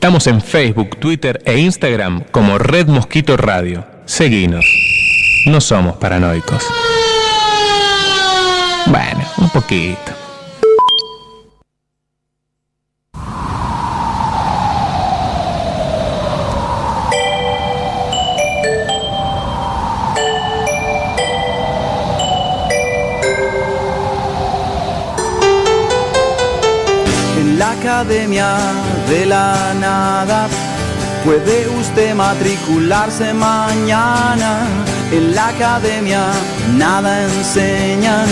Estamos en Facebook, Twitter e Instagram como Red Mosquito Radio. Seguinos. No somos paranoicos. Bueno, un poquito. En la academia de la nada puede usted matricularse mañana. En la academia nada enseñan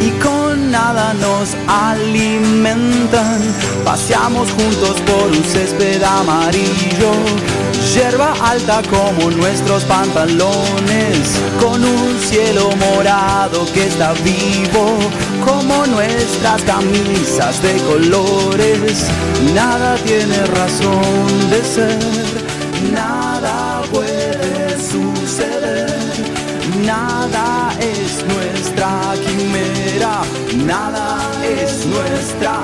y con nada nos alimentan. Paseamos juntos por un césped amarillo, yerba alta como nuestros pantalones, con un cielo morado que está vivo, como nuestras camisas de colores. Nada tiene razón de ser, nada puede suceder, nada es nuestra quimera, nada es nuestra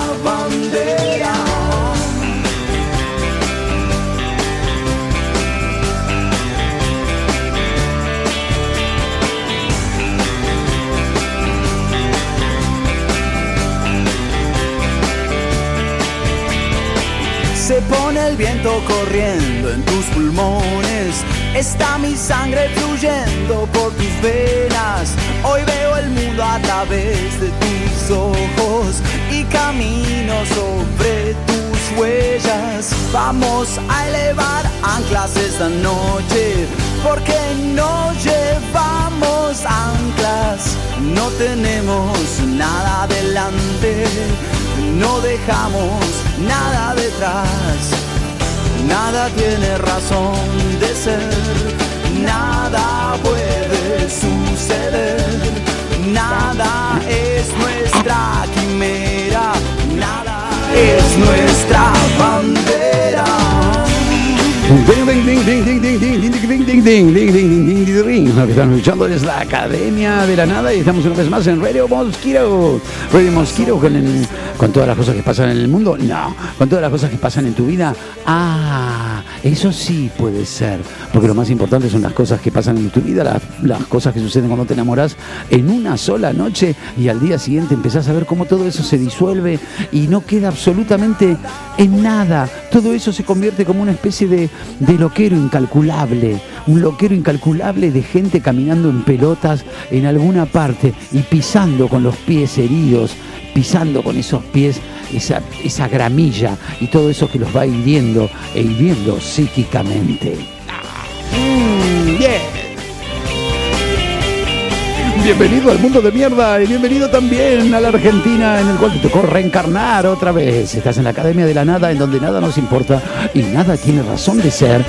pone el viento corriendo en tus pulmones. Está mi sangre fluyendo por tus venas. Hoy veo el mundo a través de tus ojos y camino sobre tus huellas. Vamos a elevar anclas esta noche. Porque no llevamos anclas, no tenemos nada adelante no dejamos nada detrás, nada tiene razón de ser, nada puede suceder, nada es nuestra quimera, nada es nuestra bandera. Lo que están escuchando es la Academia de la Nada y estamos una vez más en Radio Mosquito. Radio Mosquito con, con todas las cosas que pasan en el mundo. No, con todas las cosas que pasan en tu vida. Ah, eso sí puede ser. Porque lo más importante son las cosas que pasan en tu vida, las, las cosas que suceden cuando te enamoras en una sola noche y al día siguiente empezás a ver cómo todo eso se disuelve y no queda absolutamente en nada. Todo eso se convierte como una especie de, de loquero incalculable, un loquero incalculable de gente caminando en pelotas en alguna parte y pisando con los pies heridos, pisando con esos pies esa, esa gramilla y todo eso que los va hiriendo e hiriendo psíquicamente. Bienvenido al mundo de mierda y bienvenido también a la Argentina en el cual te tocó reencarnar otra vez. Estás en la Academia de la Nada en donde nada nos importa y nada tiene razón de ser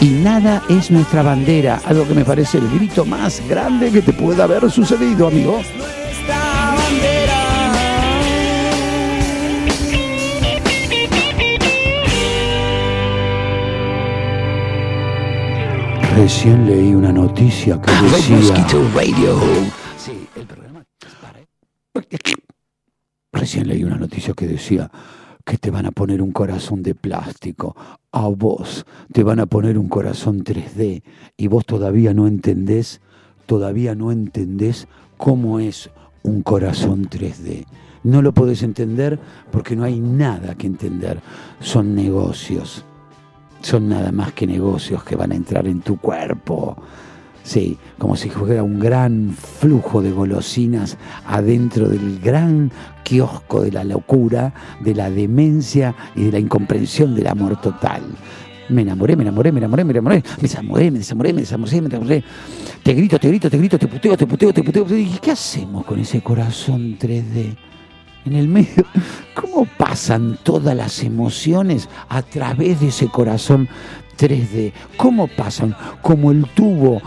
y nada es nuestra bandera. Algo que me parece el grito más grande que te pueda haber sucedido, amigo. Nuestra bandera. Recién leí una noticia que decía... Sí, el programa... Recién leí una noticia que decía que te van a poner un corazón de plástico. A vos te van a poner un corazón 3D y vos todavía no entendés, todavía no entendés cómo es un corazón 3D. No lo podés entender porque no hay nada que entender. Son negocios son nada más que negocios que van a entrar en tu cuerpo. Sí, como si fuera un gran flujo de golosinas adentro del gran kiosco de la locura, de la demencia y de la incomprensión del amor total. Me enamoré, me enamoré, me enamoré, me enamoré, me desamoré, me desamoré, me desamoré, me desamoré. Te grito, te grito, te grito, te puteo, te puteo, te puteo. ¿Y qué hacemos con ese corazón 3D? En el medio. ¿Cómo pasan todas las emociones a través de ese corazón 3D? ¿Cómo pasan? Como el tubo,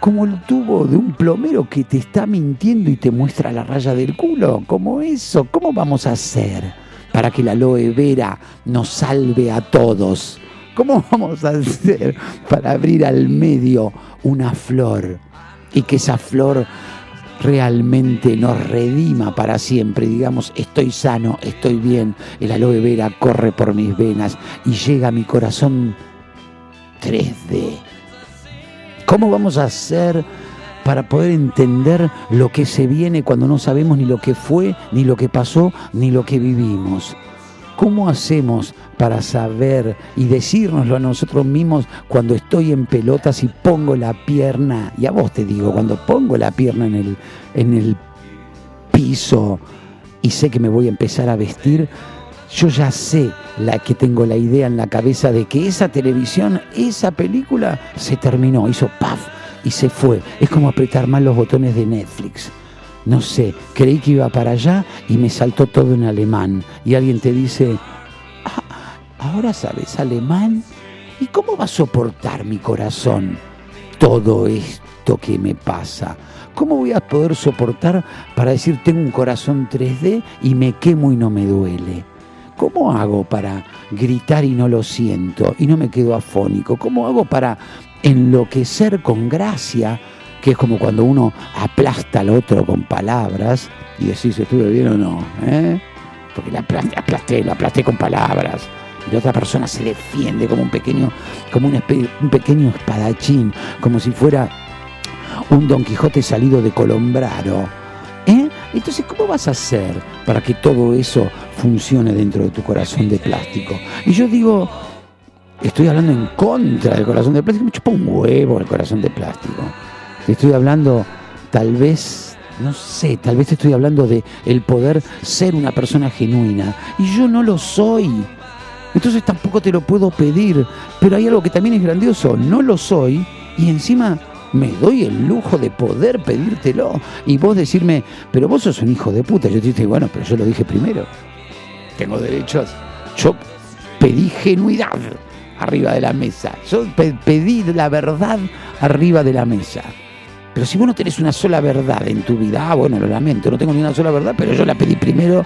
como el tubo de un plomero que te está mintiendo y te muestra la raya del culo. Como eso. ¿Cómo vamos a hacer para que la aloe vera nos salve a todos? ¿Cómo vamos a hacer para abrir al medio una flor y que esa flor realmente nos redima para siempre. Digamos, estoy sano, estoy bien, el aloe vera corre por mis venas y llega a mi corazón 3D. ¿Cómo vamos a hacer para poder entender lo que se viene cuando no sabemos ni lo que fue, ni lo que pasó, ni lo que vivimos? ¿Cómo hacemos para saber y decírnoslo a nosotros mismos cuando estoy en pelotas y pongo la pierna, y a vos te digo, cuando pongo la pierna en el, en el piso y sé que me voy a empezar a vestir, yo ya sé la que tengo la idea en la cabeza de que esa televisión, esa película se terminó, hizo paf y se fue. Es como apretar mal los botones de Netflix. No sé, creí que iba para allá y me saltó todo en alemán. Y alguien te dice, ah, ahora sabes alemán. ¿Y cómo va a soportar mi corazón todo esto que me pasa? ¿Cómo voy a poder soportar para decir tengo un corazón 3D y me quemo y no me duele? ¿Cómo hago para gritar y no lo siento y no me quedo afónico? ¿Cómo hago para enloquecer con gracia? Que es como cuando uno aplasta al otro con palabras y decís, ¿estuve bien o no? ¿Eh? Porque la aplasté, lo aplasté con palabras. Y la otra persona se defiende como un pequeño, como un, un pequeño espadachín, como si fuera un Don Quijote salido de Colombraro. ¿Eh? Entonces, ¿cómo vas a hacer para que todo eso funcione dentro de tu corazón de plástico? Y yo digo, estoy hablando en contra del corazón de plástico, me chupa un huevo el corazón de plástico. Estoy hablando, tal vez, no sé, tal vez estoy hablando de el poder ser una persona genuina. Y yo no lo soy. Entonces tampoco te lo puedo pedir. Pero hay algo que también es grandioso. No lo soy. Y encima me doy el lujo de poder pedírtelo. Y vos decirme, pero vos sos un hijo de puta. Yo te digo, bueno, pero yo lo dije primero. Tengo derechos. Yo pedí genuidad arriba de la mesa. Yo pedí la verdad arriba de la mesa. Pero si vos no tenés una sola verdad en tu vida, ah, bueno, lo lamento, no tengo ni una sola verdad, pero yo la pedí primero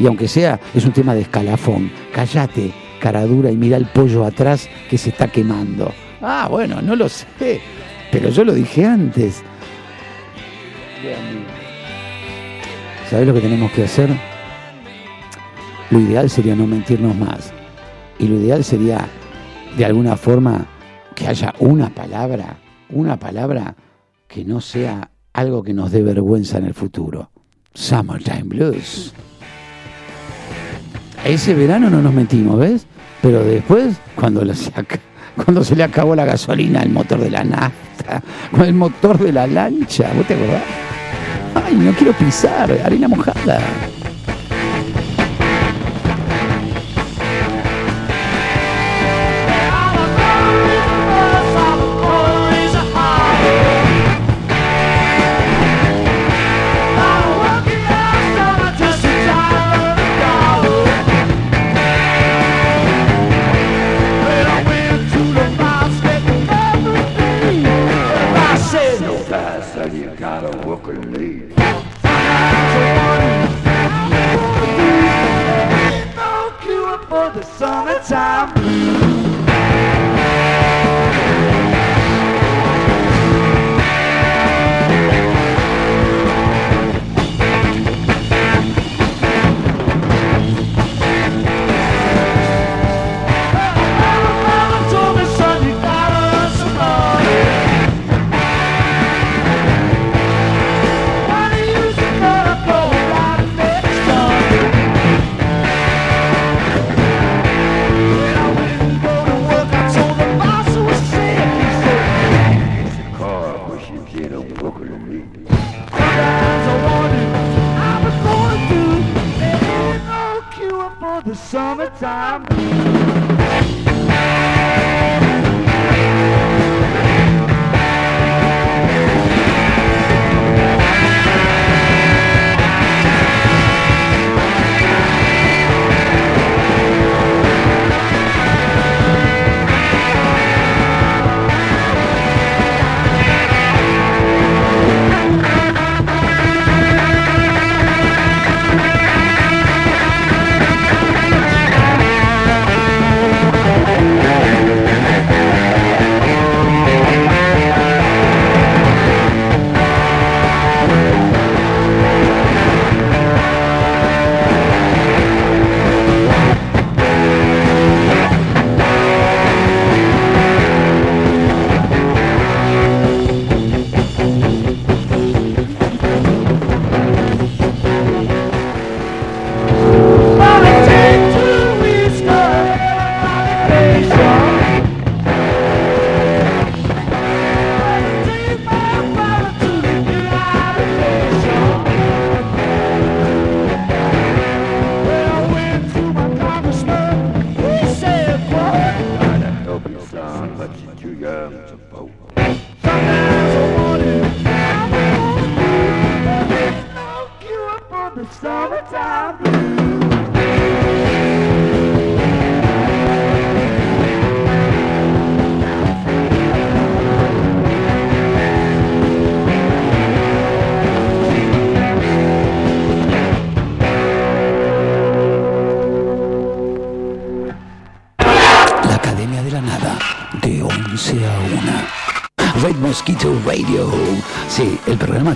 y aunque sea, es un tema de escalafón. Cállate, cara dura, y mira el pollo atrás que se está quemando. Ah, bueno, no lo sé. Pero yo lo dije antes. ¿Sabes lo que tenemos que hacer? Lo ideal sería no mentirnos más. Y lo ideal sería, de alguna forma, que haya una palabra, una palabra que no sea algo que nos dé vergüenza en el futuro. Summertime Blues. Ese verano no nos metimos, ¿ves? Pero después, cuando lo saca cuando se le acabó la gasolina al motor de la nafta, con el motor de la lancha, ¿vos te acordás? Ay, no quiero pisar, arena mojada.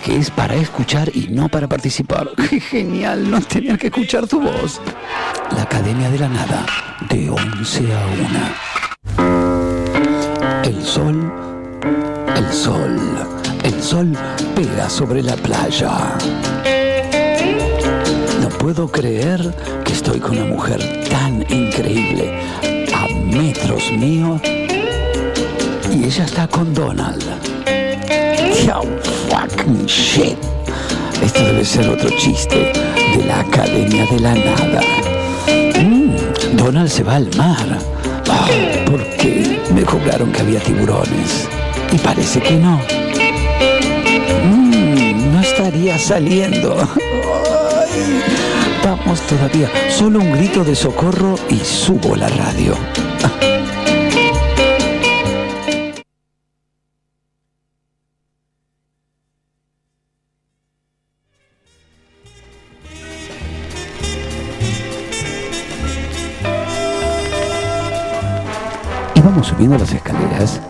Que es para escuchar y no para participar. Qué genial no tener que escuchar tu voz. La Academia de la Nada, de 11 a 1. El sol, el sol, el sol pega sobre la playa. No puedo creer que estoy con una mujer tan increíble, a metros mío, y ella está con Donald. Oh, fucking shit. Esto debe ser otro chiste de la Academia de la Nada. Mm, Donald se va al mar. Ah, porque me cobraron que había tiburones. Y parece que no. Mm, no estaría saliendo. Vamos todavía. Solo un grito de socorro y subo la radio. Las escaleras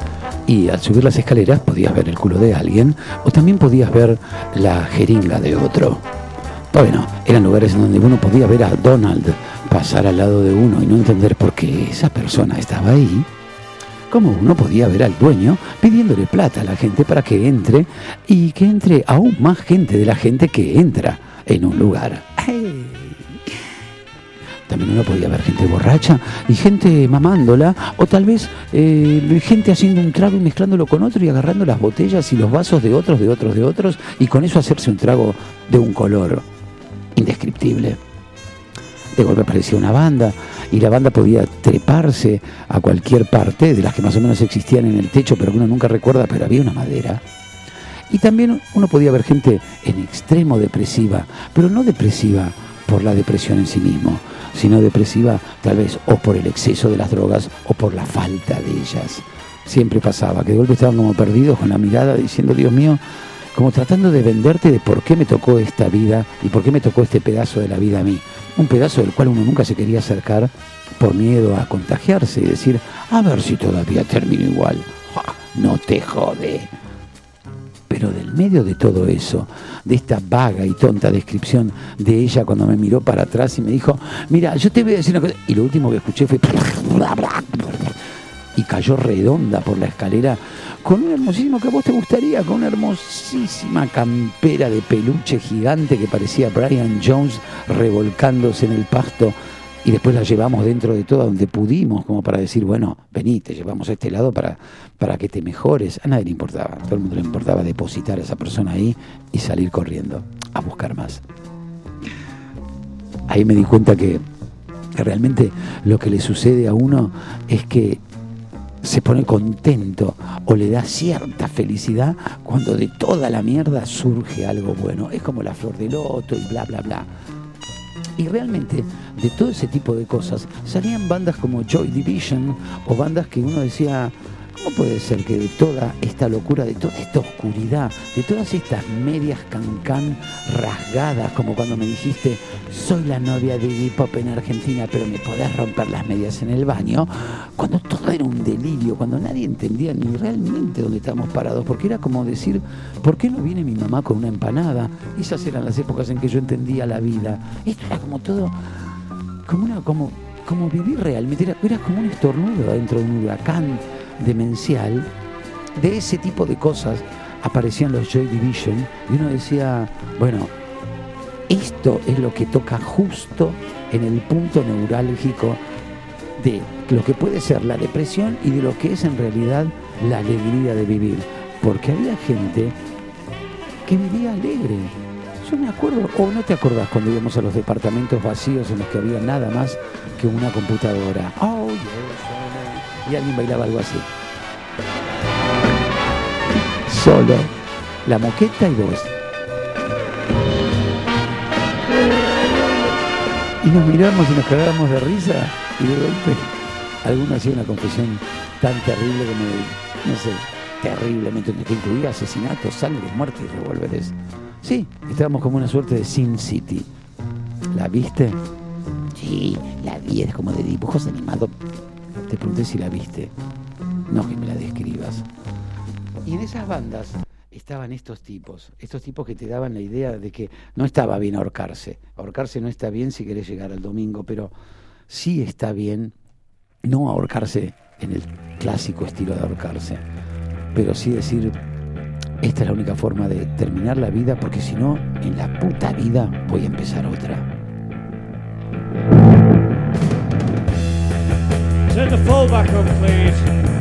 y al subir las escaleras podías ver el culo de alguien o también podías ver la jeringa de otro. Bueno, eran lugares en donde uno podía ver a Donald pasar al lado de uno y no entender por qué esa persona estaba ahí. Como uno podía ver al dueño pidiéndole plata a la gente para que entre y que entre aún más gente de la gente que entra en un lugar. También uno podía ver gente borracha y gente mamándola, o tal vez eh, gente haciendo un trago y mezclándolo con otro y agarrando las botellas y los vasos de otros, de otros, de otros, y con eso hacerse un trago de un color indescriptible. De golpe aparecía una banda y la banda podía treparse a cualquier parte de las que más o menos existían en el techo, pero uno nunca recuerda, pero había una madera. Y también uno podía ver gente en extremo depresiva, pero no depresiva por la depresión en sí mismo, sino depresiva tal vez o por el exceso de las drogas o por la falta de ellas. Siempre pasaba, que de golpe estaban como perdidos con la mirada diciendo, Dios mío, como tratando de venderte de por qué me tocó esta vida y por qué me tocó este pedazo de la vida a mí. Un pedazo del cual uno nunca se quería acercar por miedo a contagiarse y decir, a ver si todavía termino igual. ¡Ja! No te jode. Pero del medio de todo eso, de esta vaga y tonta descripción de ella cuando me miró para atrás y me dijo, mira, yo te voy a decir una cosa, y lo último que escuché fue... Y cayó redonda por la escalera con un hermosísimo que a vos te gustaría, con una hermosísima campera de peluche gigante que parecía Brian Jones revolcándose en el pasto y después la llevamos dentro de todo donde pudimos, como para decir, bueno, vení, te llevamos a este lado para, para que te mejores. A nadie le importaba, a todo el mundo le importaba depositar a esa persona ahí y salir corriendo a buscar más. Ahí me di cuenta que, realmente lo que le sucede a uno es que se pone contento o le da cierta felicidad cuando de toda la mierda surge algo bueno. Es como la flor de loto y bla, bla, bla. Y realmente de todo ese tipo de cosas salían bandas como Joy Division o bandas que uno decía, ¿cómo puede ser que de toda esta locura, de toda esta oscuridad, de todas estas medias cancán rasgadas, como cuando me dijiste, soy la novia de Iggy Pop en Argentina, pero me podés romper las medias en el baño, cuando todo era un delirio, cuando nadie entendía ni realmente dónde estábamos parados, porque era como decir, ¿por qué no viene mi mamá con una empanada? Esas eran las épocas en que yo entendía la vida. Esto era como todo, como una, como, como vivir realmente, era, era como un estornudo dentro de un huracán demencial, de ese tipo de cosas aparecían los Joy Division y uno decía, bueno, esto es lo que toca justo en el punto neurálgico de lo que puede ser la depresión y de lo que es en realidad la alegría de vivir. Porque había gente que vivía alegre. Yo me acuerdo, o no te acordás cuando íbamos a los departamentos vacíos en los que había nada más que una computadora. Oh. Y alguien bailaba algo así. solo. La moqueta y vos. Y nos miramos y nos cagábamos de risa y de golpe alguno hacía una confesión tan terrible como, no sé, terriblemente, que incluía asesinatos, sangre, muerte y revólveres. Sí, estábamos como una suerte de Sin City. ¿La viste? Sí, la vi, es como de dibujos animados. Te pregunté si la viste. No que me la describas. Y en esas bandas estaban estos tipos, estos tipos que te daban la idea de que no estaba bien ahorcarse. Ahorcarse no está bien si querés llegar al domingo, pero sí está bien no ahorcarse en el clásico estilo de ahorcarse, pero sí decir, esta es la única forma de terminar la vida, porque si no, en la puta vida voy a empezar otra. Turn the fullback on, please.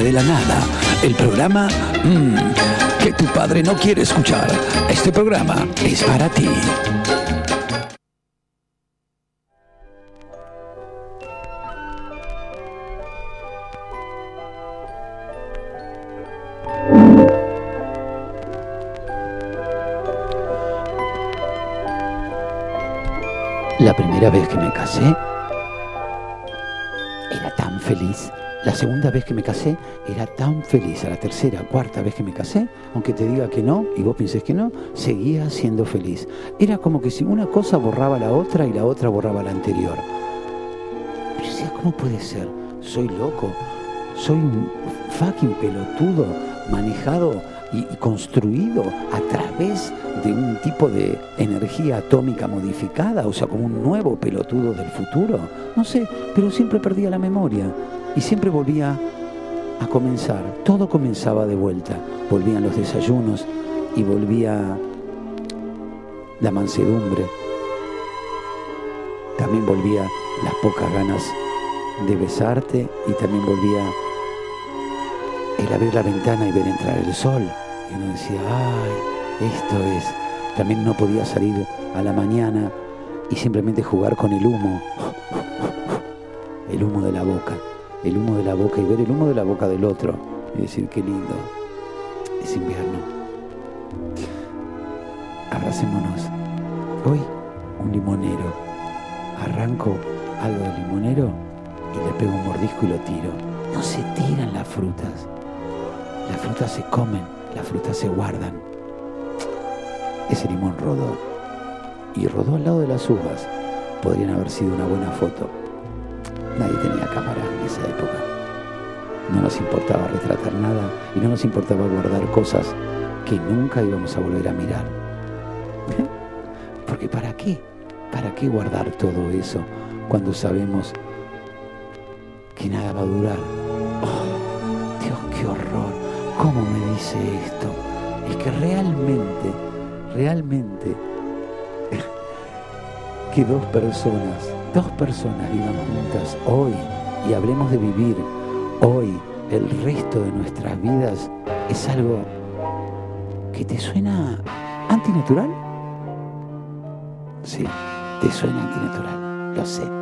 De la Nada, el programa mm, que tu padre no quiere escuchar. Este programa es para ti. La primera vez que me casé, La segunda vez que me casé, era tan feliz. A la tercera, cuarta vez que me casé, aunque te diga que no y vos pienses que no, seguía siendo feliz. Era como que si una cosa borraba la otra y la otra borraba la anterior. Pero decía, ¿cómo puede ser? Soy loco. Soy un fucking pelotudo manejado y construido a través de un tipo de energía atómica modificada, o sea, como un nuevo pelotudo del futuro. No sé, pero siempre perdía la memoria y siempre volvía a comenzar. Todo comenzaba de vuelta. Volvían los desayunos y volvía la mansedumbre. También volvía las pocas ganas de besarte y también volvía el abrir la ventana y ver entrar el sol. Y uno decía, ay, esto es. También no podía salir a la mañana y simplemente jugar con el humo. El humo de la boca. El humo de la boca y ver el humo de la boca del otro. Y decir, qué lindo. Es invierno. Abracémonos. Hoy, un limonero. Arranco algo de limonero y le pego un mordisco y lo tiro. No se tiran las frutas. Las frutas se comen, las frutas se guardan. Ese limón rodó. Y rodó al lado de las uvas. Podrían haber sido una buena foto. Nadie tenía cámara en esa época. No nos importaba retratar nada y no nos importaba guardar cosas que nunca íbamos a volver a mirar. Porque ¿para qué? ¿Para qué guardar todo eso cuando sabemos que nada va a durar? Oh, Dios, qué horror. ¿Cómo me dice esto? Es que realmente, realmente, que dos personas, dos personas vivan juntas hoy y hablemos de vivir hoy el resto de nuestras vidas es algo que te suena antinatural. Sí, te suena antinatural, lo sé.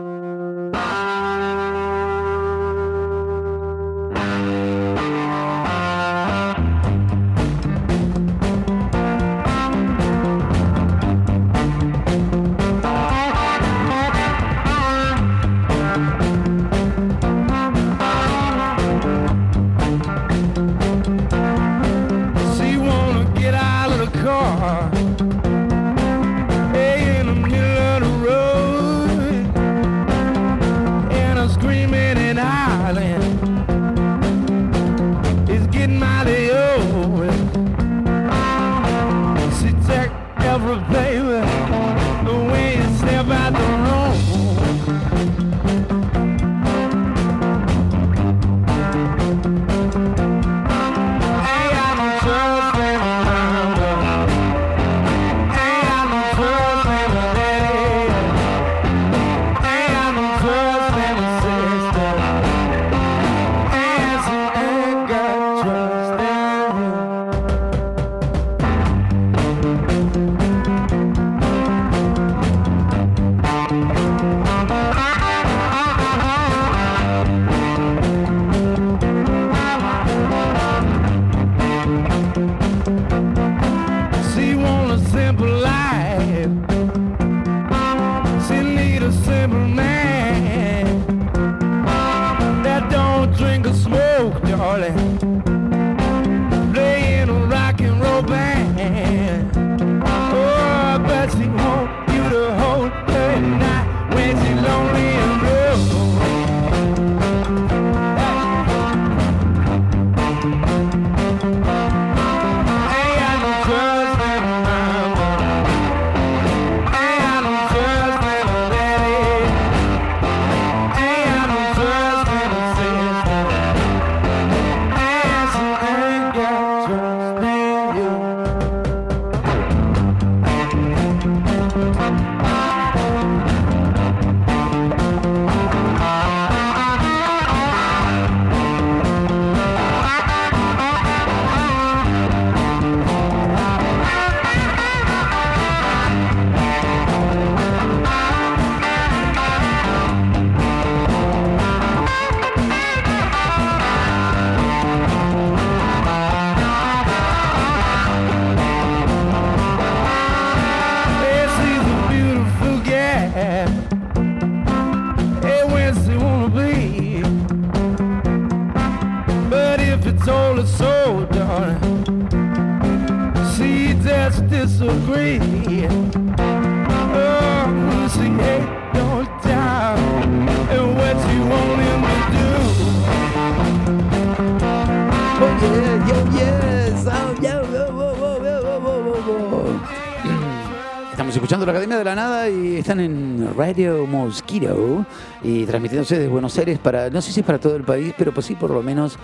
Y transmitiéndose desde Buenos Aires para, no sé si es para todo el país, pero pues sí por lo menos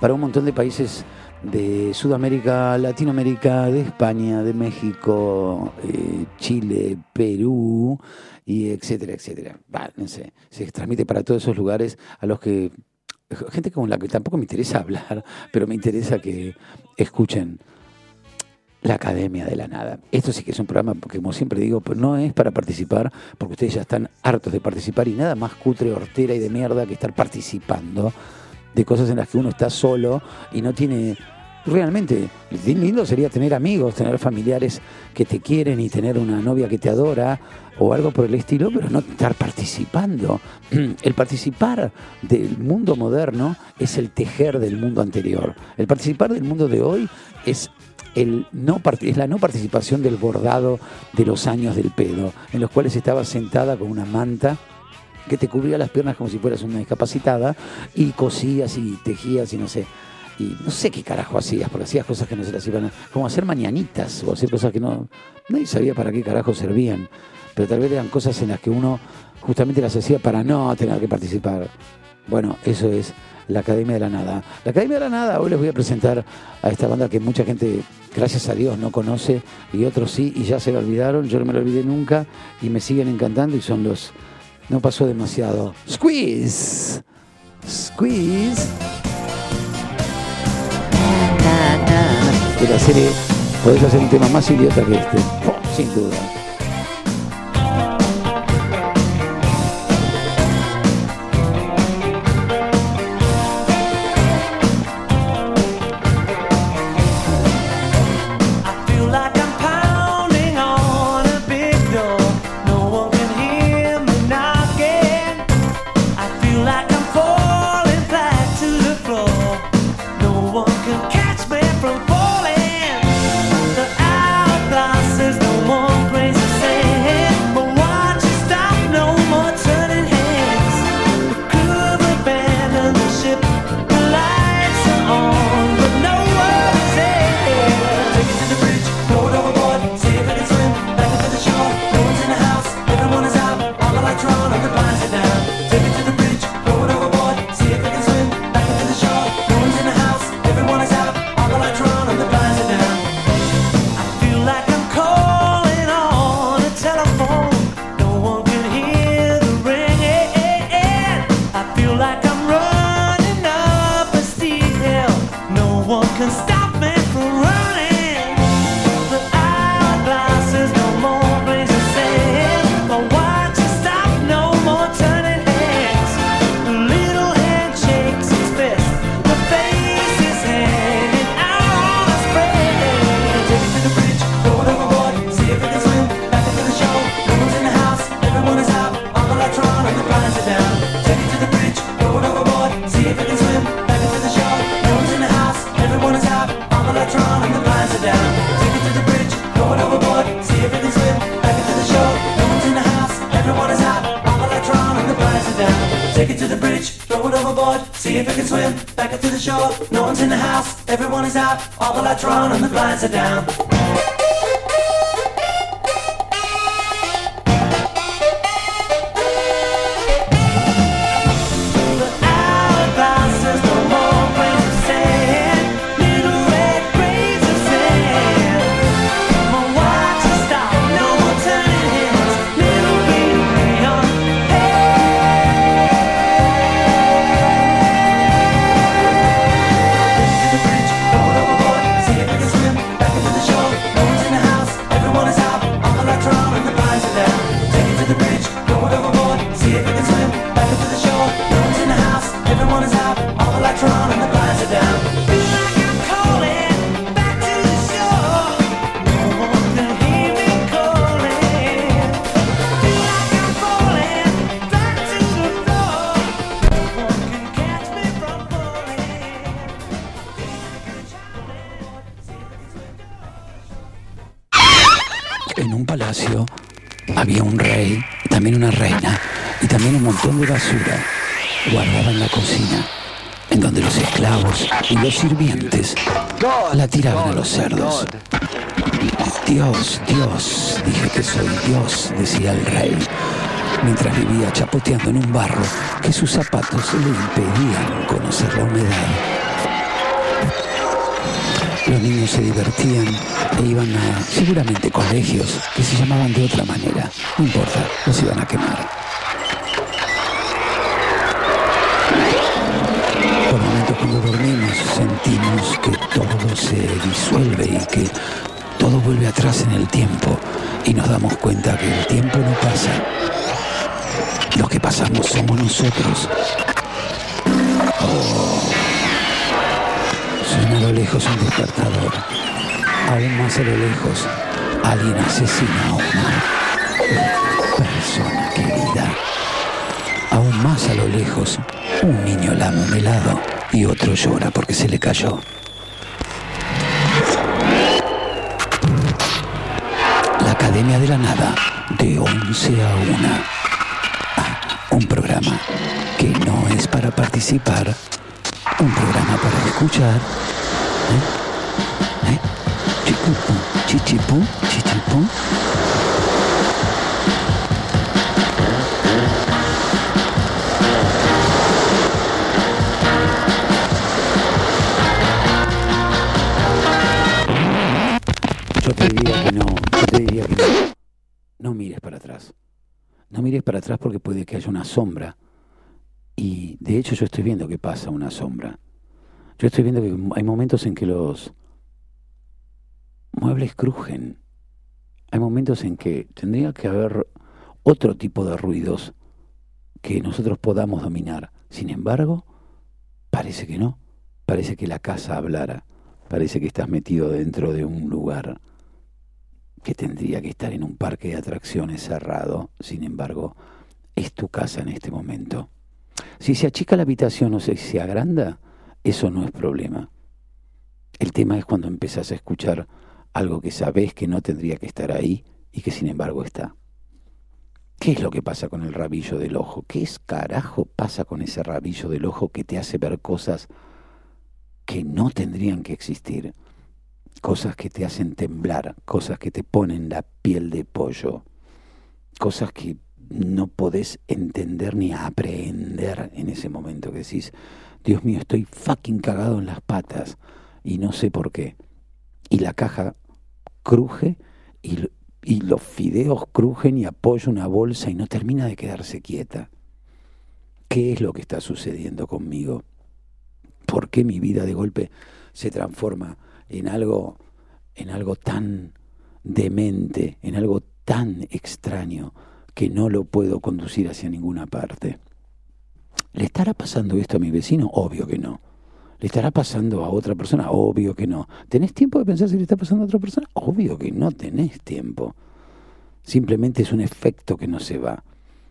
para un montón de países de Sudamérica, Latinoamérica, de España, de México, eh, Chile, Perú y etcétera, etcétera. Se transmite para todos esos lugares a los que gente con la que tampoco me interesa hablar, pero me interesa que escuchen la Academia de la Nada. Esto sí que es un programa que, como siempre digo, pues no es para participar, porque ustedes ya están hartos de participar y nada más cutre, hortera y de mierda que estar participando de cosas en las que uno está solo y no tiene... Realmente, lindo sería tener amigos, tener familiares que te quieren y tener una novia que te adora o algo por el estilo, pero no estar participando. El participar del mundo moderno es el tejer del mundo anterior. El participar del mundo de hoy es el no es la no participación del bordado de los años del pedo, en los cuales estabas sentada con una manta que te cubría las piernas como si fueras una discapacitada y cosías y tejías y no sé. Y no sé qué carajo hacías, porque hacías cosas que no se las iban a... Como hacer mañanitas o hacer cosas que no... Nadie sabía para qué carajo servían. Pero tal vez eran cosas en las que uno justamente las hacía para no tener que participar. Bueno, eso es la Academia de la Nada. La Academia de la Nada, hoy les voy a presentar a esta banda que mucha gente, gracias a Dios, no conoce y otros sí, y ya se la olvidaron. Yo no me la olvidé nunca y me siguen encantando y son los... No pasó demasiado. Squeeze. Squeeze. De la serie, podés hacer un tema más idiota que este. Sin duda. Y los sirvientes la tiraban a los cerdos. Dios, Dios, dije que soy Dios, decía el rey, mientras vivía chapoteando en un barro que sus zapatos le impedían conocer la humedad. Los niños se divertían e iban a seguramente colegios que se llamaban de otra manera. No importa, los iban a quemar. Se disuelve y que todo vuelve atrás en el tiempo y nos damos cuenta que el tiempo no pasa. Los que pasamos somos nosotros. Suena a lo lejos un despertador. Aún más a lo lejos, alguien asesina a una persona querida. Aún más a lo lejos, un niño lame un helado y otro llora porque se le cayó. De la Nada, de 11 a 1. Ah, un programa que no es para participar, un programa para escuchar. ¿Eh? ¿Eh? Chichipú, chichipú, chichipú. Atrás porque puede que haya una sombra. Y de hecho yo estoy viendo que pasa una sombra. Yo estoy viendo que hay momentos en que los muebles crujen. Hay momentos en que tendría que haber otro tipo de ruidos que nosotros podamos dominar. Sin embargo, parece que no. Parece que la casa hablara. Parece que estás metido dentro de un lugar que tendría que estar en un parque de atracciones cerrado. Sin embargo, es tu casa en este momento. Si se achica la habitación o se, se agranda, eso no es problema. El tema es cuando empezás a escuchar algo que sabes que no tendría que estar ahí y que sin embargo está. ¿Qué es lo que pasa con el rabillo del ojo? ¿Qué es carajo pasa con ese rabillo del ojo que te hace ver cosas que no tendrían que existir? Cosas que te hacen temblar, cosas que te ponen la piel de pollo, cosas que no podés entender ni aprehender en ese momento que decís, Dios mío, estoy fucking cagado en las patas y no sé por qué. Y la caja cruje y, y los fideos crujen y apoya una bolsa y no termina de quedarse quieta. ¿Qué es lo que está sucediendo conmigo? ¿Por qué mi vida de golpe se transforma en algo, en algo tan demente, en algo tan extraño que no lo puedo conducir hacia ninguna parte? ¿Le estará pasando esto a mi vecino? Obvio que no. ¿Le estará pasando a otra persona? Obvio que no. ¿Tenés tiempo de pensar si le está pasando a otra persona? Obvio que no tenés tiempo. Simplemente es un efecto que no se va.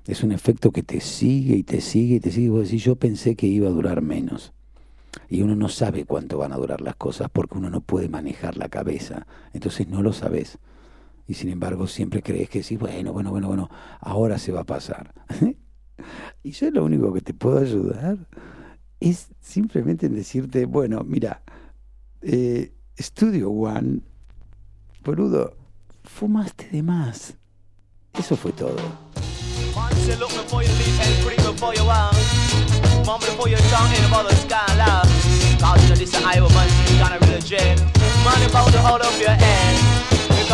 Es un efecto que te sigue y te sigue y te sigue. Vos decís, yo pensé que iba a durar menos. Y uno no sabe cuánto van a durar las cosas porque uno no puede manejar la cabeza. Entonces no lo sabes. Y sin embargo siempre crees que sí, bueno, bueno, bueno, bueno, ahora se va a pasar. y yo lo único que te puedo ayudar es simplemente en decirte, bueno, mira, eh, Studio One, boludo, fumaste de más. Eso fue todo.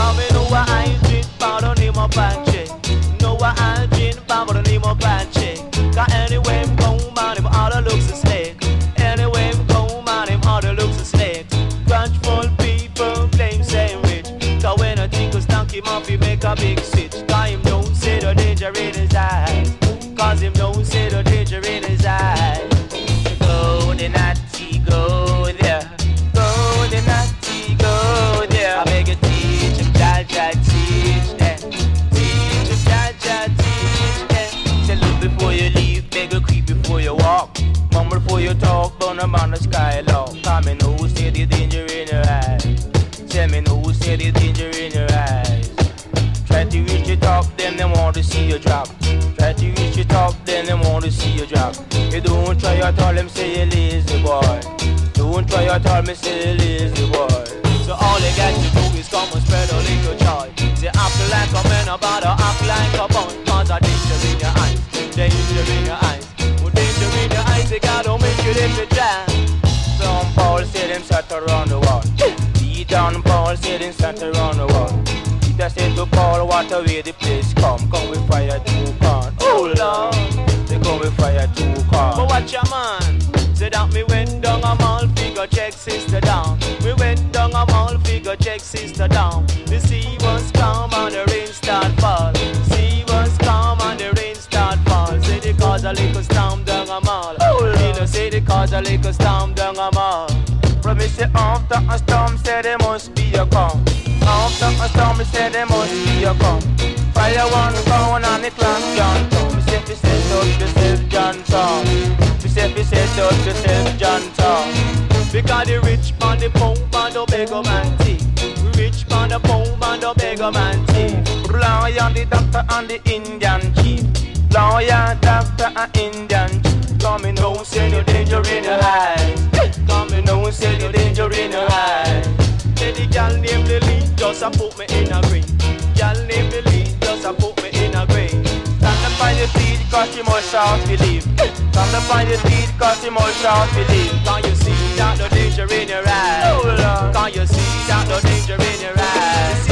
Sabe Noah Algin, Baronimo Panche. Noah Algin, Baronimo Panche. Ka anyway, me in a grave. Girl named Lily just a put me in a grave. Time to find the feet cause she must shout believe. Time to find the feet cause she must shout believe. Can you see that the danger in your eyes? Can you see that the danger in your eyes?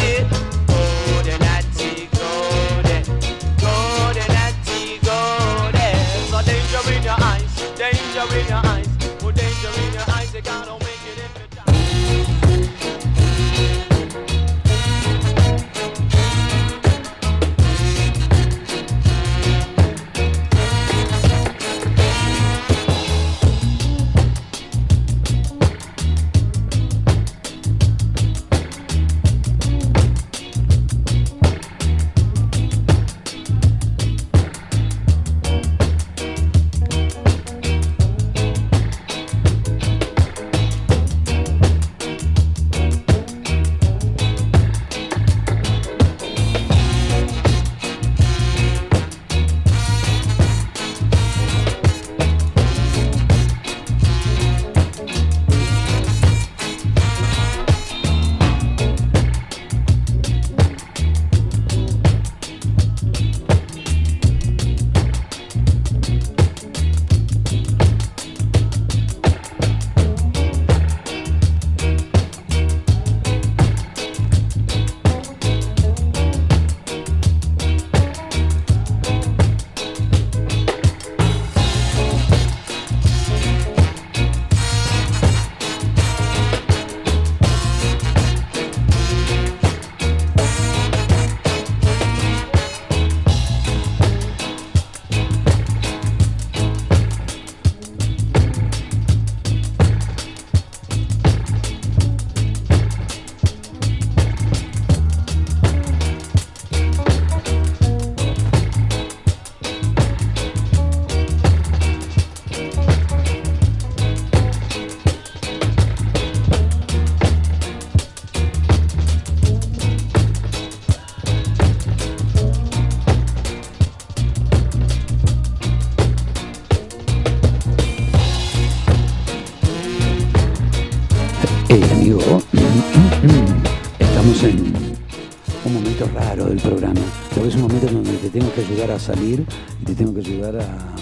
Salir y te tengo que ayudar a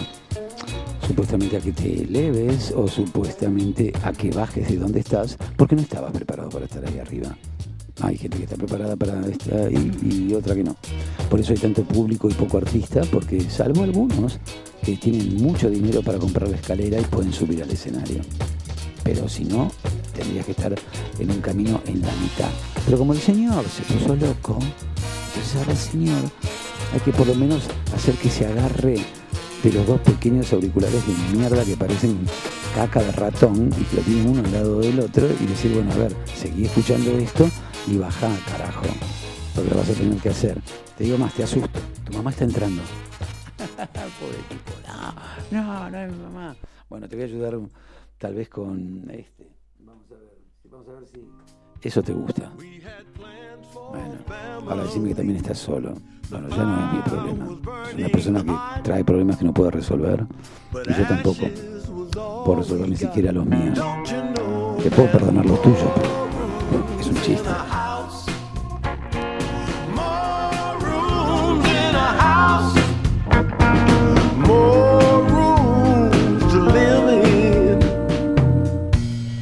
supuestamente a que te eleves o supuestamente a que bajes de donde estás, porque no estabas preparado para estar ahí arriba. Hay gente que está preparada para estar y otra que no. Por eso hay tanto público y poco artista, porque salvo algunos que tienen mucho dinero para comprar la escalera y pueden subir al escenario pero si no, tendrías que estar en un camino en la mitad. Pero como el señor se puso loco, entonces ahora el señor hay que por lo menos hacer que se agarre de los dos pequeños auriculares de mierda que parecen caca de ratón y que lo uno al lado del otro y decir, bueno, a ver, seguí escuchando esto y baja, carajo, lo que lo vas a tener que hacer. Te digo más, te asusto, tu mamá está entrando. Pobre tipo, no, no, no es mi mamá. Bueno, te voy a ayudar tal vez con este. Vamos a ver, vamos a ver si eso te gusta. Bueno, ahora decime que también estás solo. Bueno, ya no es mi problema. Es una persona que trae problemas que no puedo resolver. Y yo tampoco puedo resolver ni siquiera los míos. Te puedo perdonar los tuyos, pero es un chiste.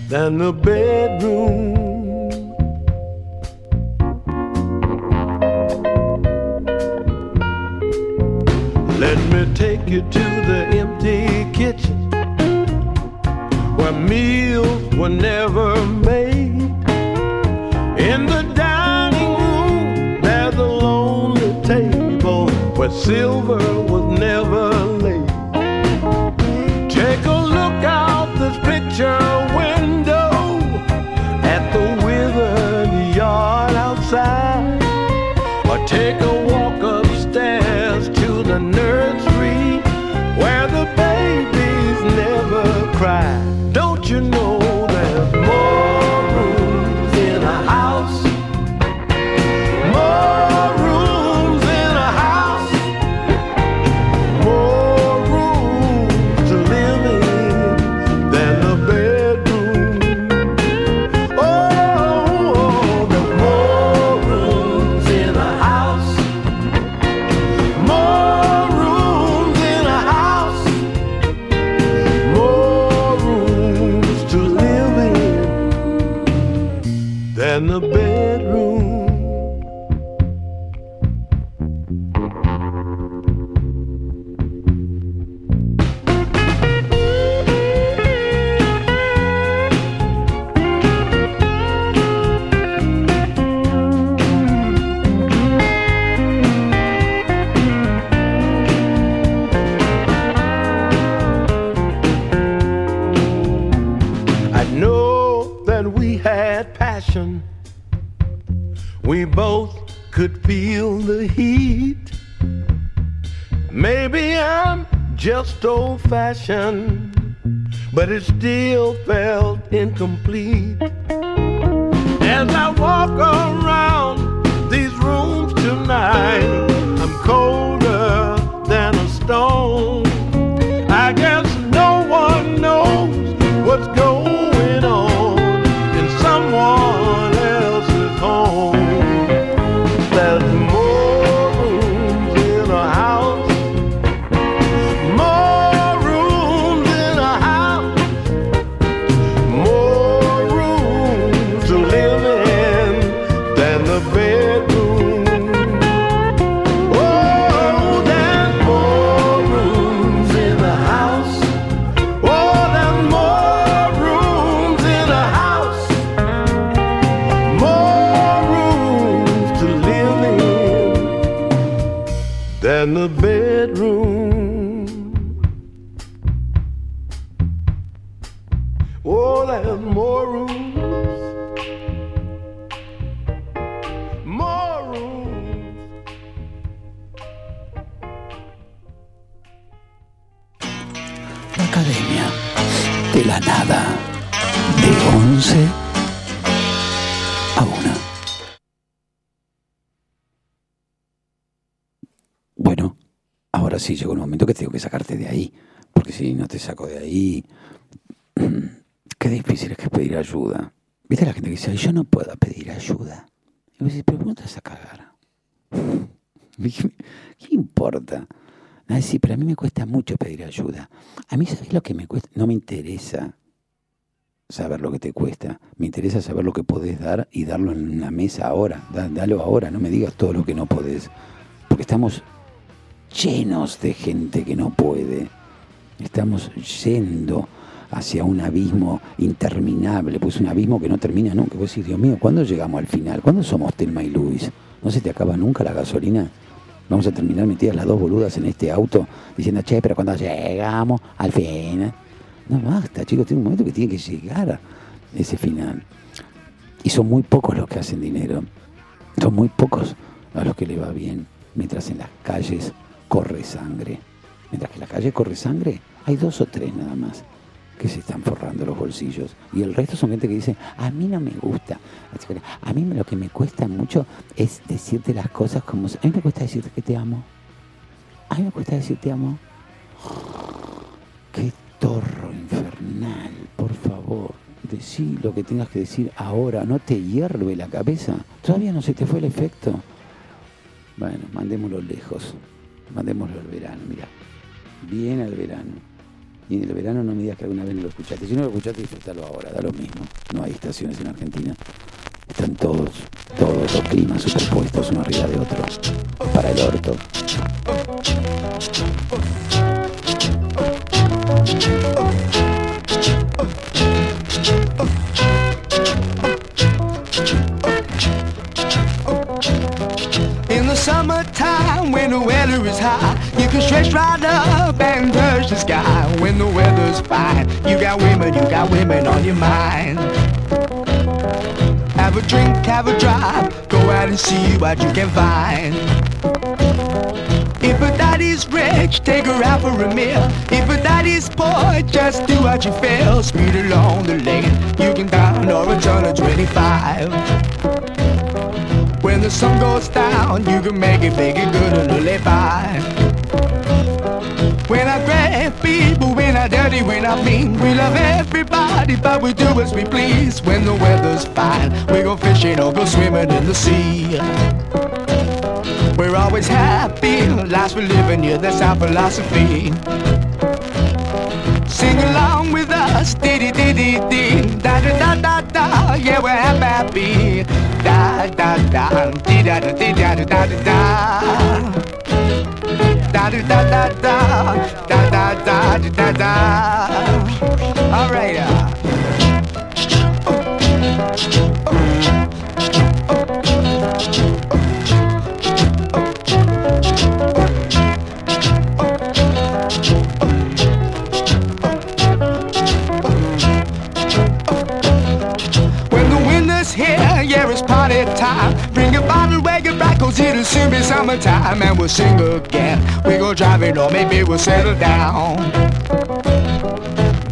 Than the bedroom. Let me take you to the empty kitchen where meals were never made. In the dining room, there's a lonely table where silver was never laid. Take a look out this picture window at the withered yard outside, cry. Fashioned, but it still felt incomplete. Y vos decís, pero ¿cómo vas a cagar? ¿Qué, importa? Ah, sí, pero a mí me cuesta mucho pedir ayuda. A mí, ¿sabes lo que me cuesta? No me interesa saber lo que te cuesta. Me interesa saber lo que podés dar y darlo en una mesa ahora. Da- dalo ahora, no me digas todo lo que no podés. Porque estamos llenos de gente que no puede. Estamos yendo hacia un abismo interminable, pues un abismo que no termina nunca. Vos decís, Dios mío, ¿cuándo llegamos al final? ¿Cuándo somos Telma y Luis? ¿No se te acaba nunca la gasolina? Vamos a terminar metidas las dos boludas en este auto diciendo, che, pero cuando llegamos al final. No basta, chicos, tiene un momento que tiene que llegar ese final. Y son muy pocos los que hacen dinero. Son muy pocos a los que le va bien. Mientras en las calles corre sangre. Mientras que en la calle corre sangre, hay dos o tres nada más que se están forrando los bolsillos. Y el resto son gente que dice, a mí no me gusta. A mí lo que me cuesta mucho es decirte las cosas como... A mí me cuesta decirte que te amo. A mí me cuesta decirte te amo. Qué torro infernal, por favor. Decí lo que tengas que decir ahora, no te hierve la cabeza. ¿Todavía no se te fue el efecto? Bueno, mandémoslo lejos. Mandémoslo al verano, mira. Bien al verano. Y en el verano no me digas que alguna vez no lo escuchaste. Si no lo escuchaste, disfrútalo ahora, da lo mismo. No hay estaciones en Argentina. Están todos, todos los climas superpuestos uno arriba de otro. Para el orto. In the summertime, when the weather is high, you can stretch right up and touch the sky. When the weather's fine, you got women, you got women on your mind. Have a drink, have a drive, go out and see what you can find. If a daddy's rich, take her out for a meal. If a daddy's poor, just do what you feel. Speed along the lane, you can down or a ton of 25. When the sun goes down, you can make it big and good and live by. When I grab people, when I dirty, when I mean, we love everybody, but we do as we please. When the weather's fine, we go fishing or go swimming in the sea. We're always happy, lives we're living, yeah, that's our philosophy. Sing along with us, dee dee dee da da da da da, yeah, we're happy. Da da da, dee da da dee da da da da da. Da da da da da, da da da da. All right. It'll soon be summertime. And we'll sing again. We go driving, or maybe we'll settle down.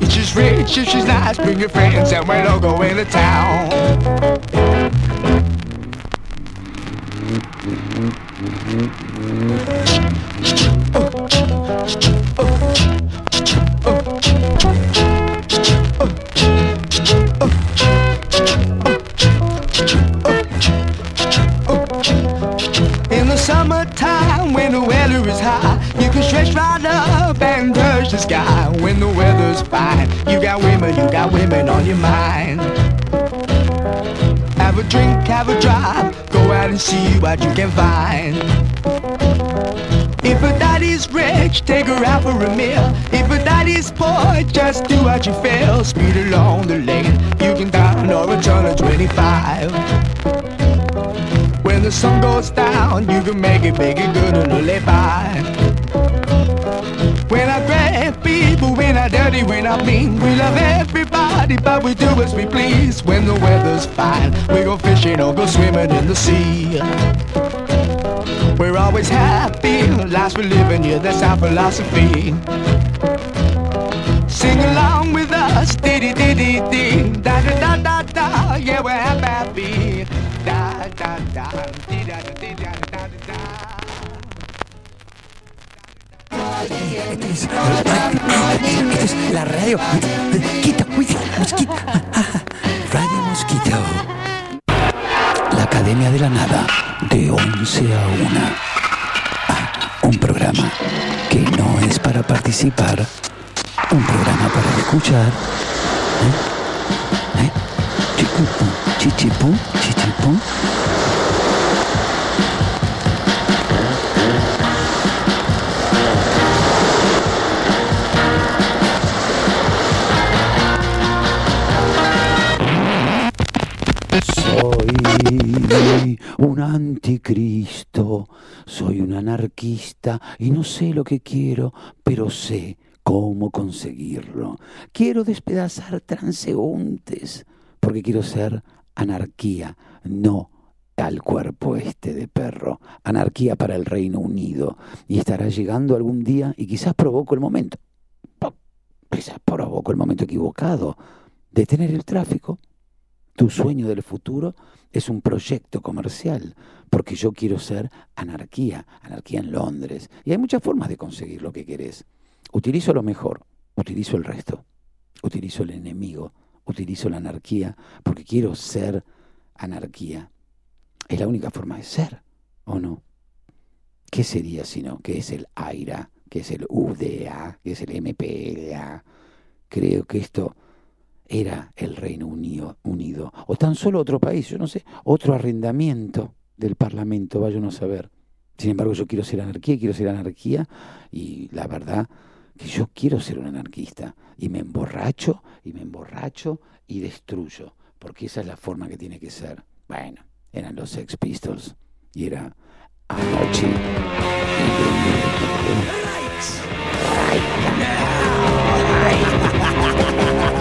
If she's rich, if she's nice, bring your friends, and we'll all go into town. In right up and touch the sky. When the weather's fine, you got women, you got women on your mind. Have a drink, have a drive, go out and see what you can find. If a daddy's rich, take her out for a meal. If a daddy's poor, just do what you feel. Speed along the lane, you can down or a ton of 25. When the sun goes down, you can make it big and good and live by. I dirty, when I mean, we love everybody, but we do as we please. When the weather's fine, we go fishing or go swimming in the sea. We're always happy, lives we're living, yeah, that's our philosophy. Sing along with us, dee dee dee da da da da da, yeah, we're happy. Da da da, dee da da da. La radio. Quita, mosquito. Radio Mosquito. La Academia de la Nada, de 11 a 1. Ah, un programa que no es para participar, un programa para escuchar. ¿Eh? ¿Eh? Chichipú. Anticristo, soy un anarquista y no sé lo que quiero, pero sé cómo conseguirlo. Quiero despedazar transeúntes, porque quiero ser anarquía, no al cuerpo este de perro, anarquía para el Reino Unido, y estará llegando algún día y quizás provoco el momento, quizás provoco el momento equivocado, detener el tráfico, tu sueño del futuro es un proyecto comercial, porque yo quiero ser anarquía, anarquía en Londres. Y hay muchas formas de conseguir lo que querés. Utilizo lo mejor, utilizo el resto, utilizo el enemigo, utilizo la anarquía porque quiero ser anarquía. Es la única forma de ser, ¿o no? ¿Qué sería si no? ¿Qué es el AIRA? ¿Qué es el UDA? ¿Qué es el MPLA? Creo que esto era el Reino Unido, Unido. O tan solo otro país, yo no sé, otro arrendamiento del Parlamento, vaya uno a saber. Sin embargo, yo quiero ser anarquía, quiero ser anarquía, y la verdad que yo quiero ser un anarquista. Y me emborracho, y me emborracho, y destruyo. Porque esa es la forma que tiene que ser. Bueno, eran los Sex Pistols, y era Anarchy.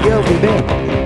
Yo, bebé.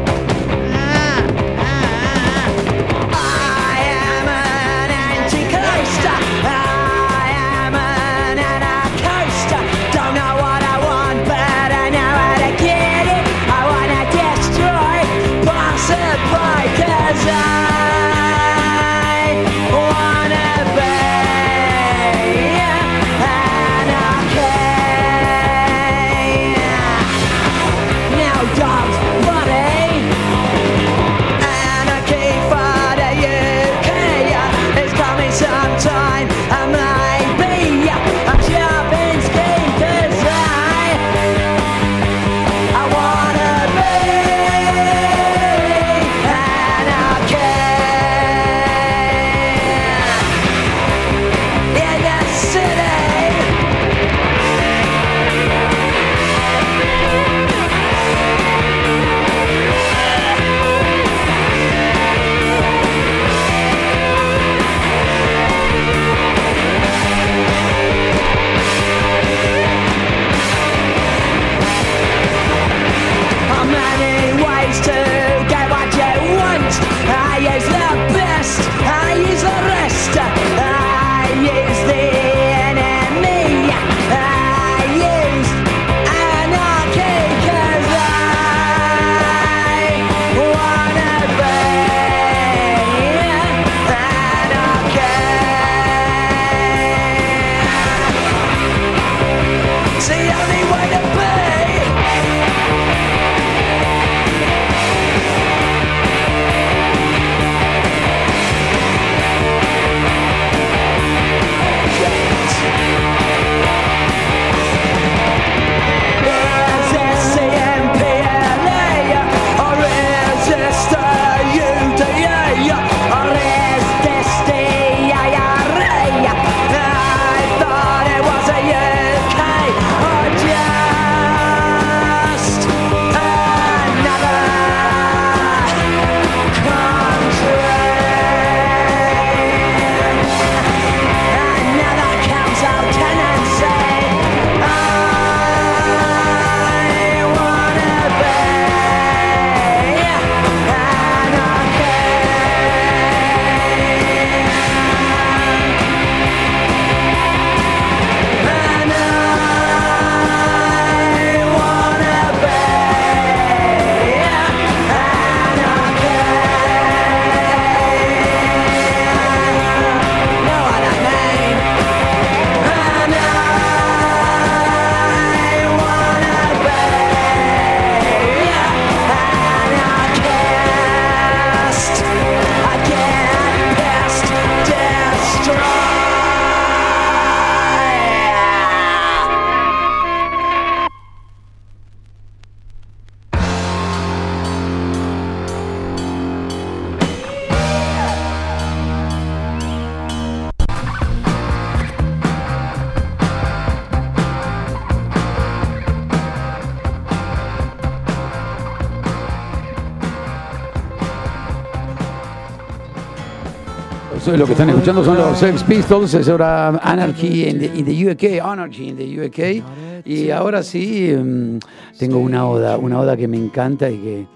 Lo que están escuchando son los Sex Pistols, es ahora Anarchy in the, UK, Anarchy in the UK. Y ahora sí, mm, tengo una oda, una oda que me encanta y que,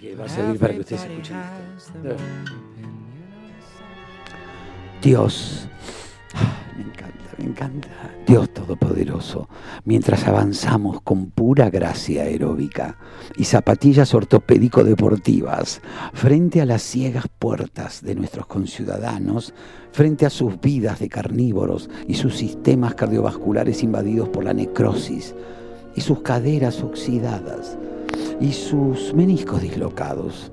que va a servir para que ustedes escuchen esto. Dios, me encanta, me encanta. Dios Todopoderoso, mientras avanzamos con gracia aeróbica y zapatillas ortopédico-deportivas frente a las ciegas puertas de nuestros conciudadanos, frente a sus vidas de carnívoros y sus sistemas cardiovasculares invadidos por la necrosis y sus caderas oxidadas, y sus meniscos dislocados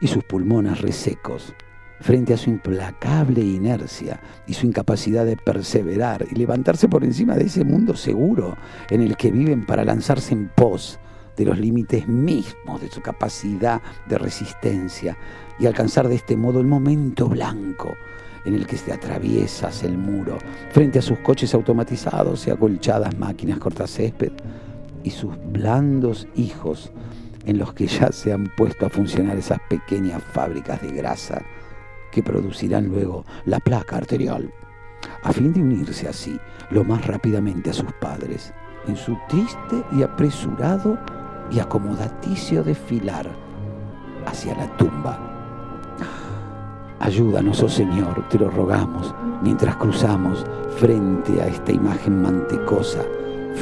y sus pulmones resecos frente a su implacable inercia y su incapacidad de perseverar y levantarse por encima de ese mundo seguro en el que viven para lanzarse en pos de los límites mismos de su capacidad de resistencia y alcanzar de este modo el momento blanco en el que te atraviesas el muro frente a sus coches automatizados y acolchadas máquinas cortacésped y sus blandos hijos en los que ya se han puesto a funcionar esas pequeñas fábricas de grasa que producirán luego la placa arterial, a fin de unirse así lo más rápidamente a sus padres en su triste y apresurado y acomodaticio desfilar hacia la tumba. Ayúdanos, oh Señor, te lo rogamos, mientras cruzamos frente a esta imagen mantecosa,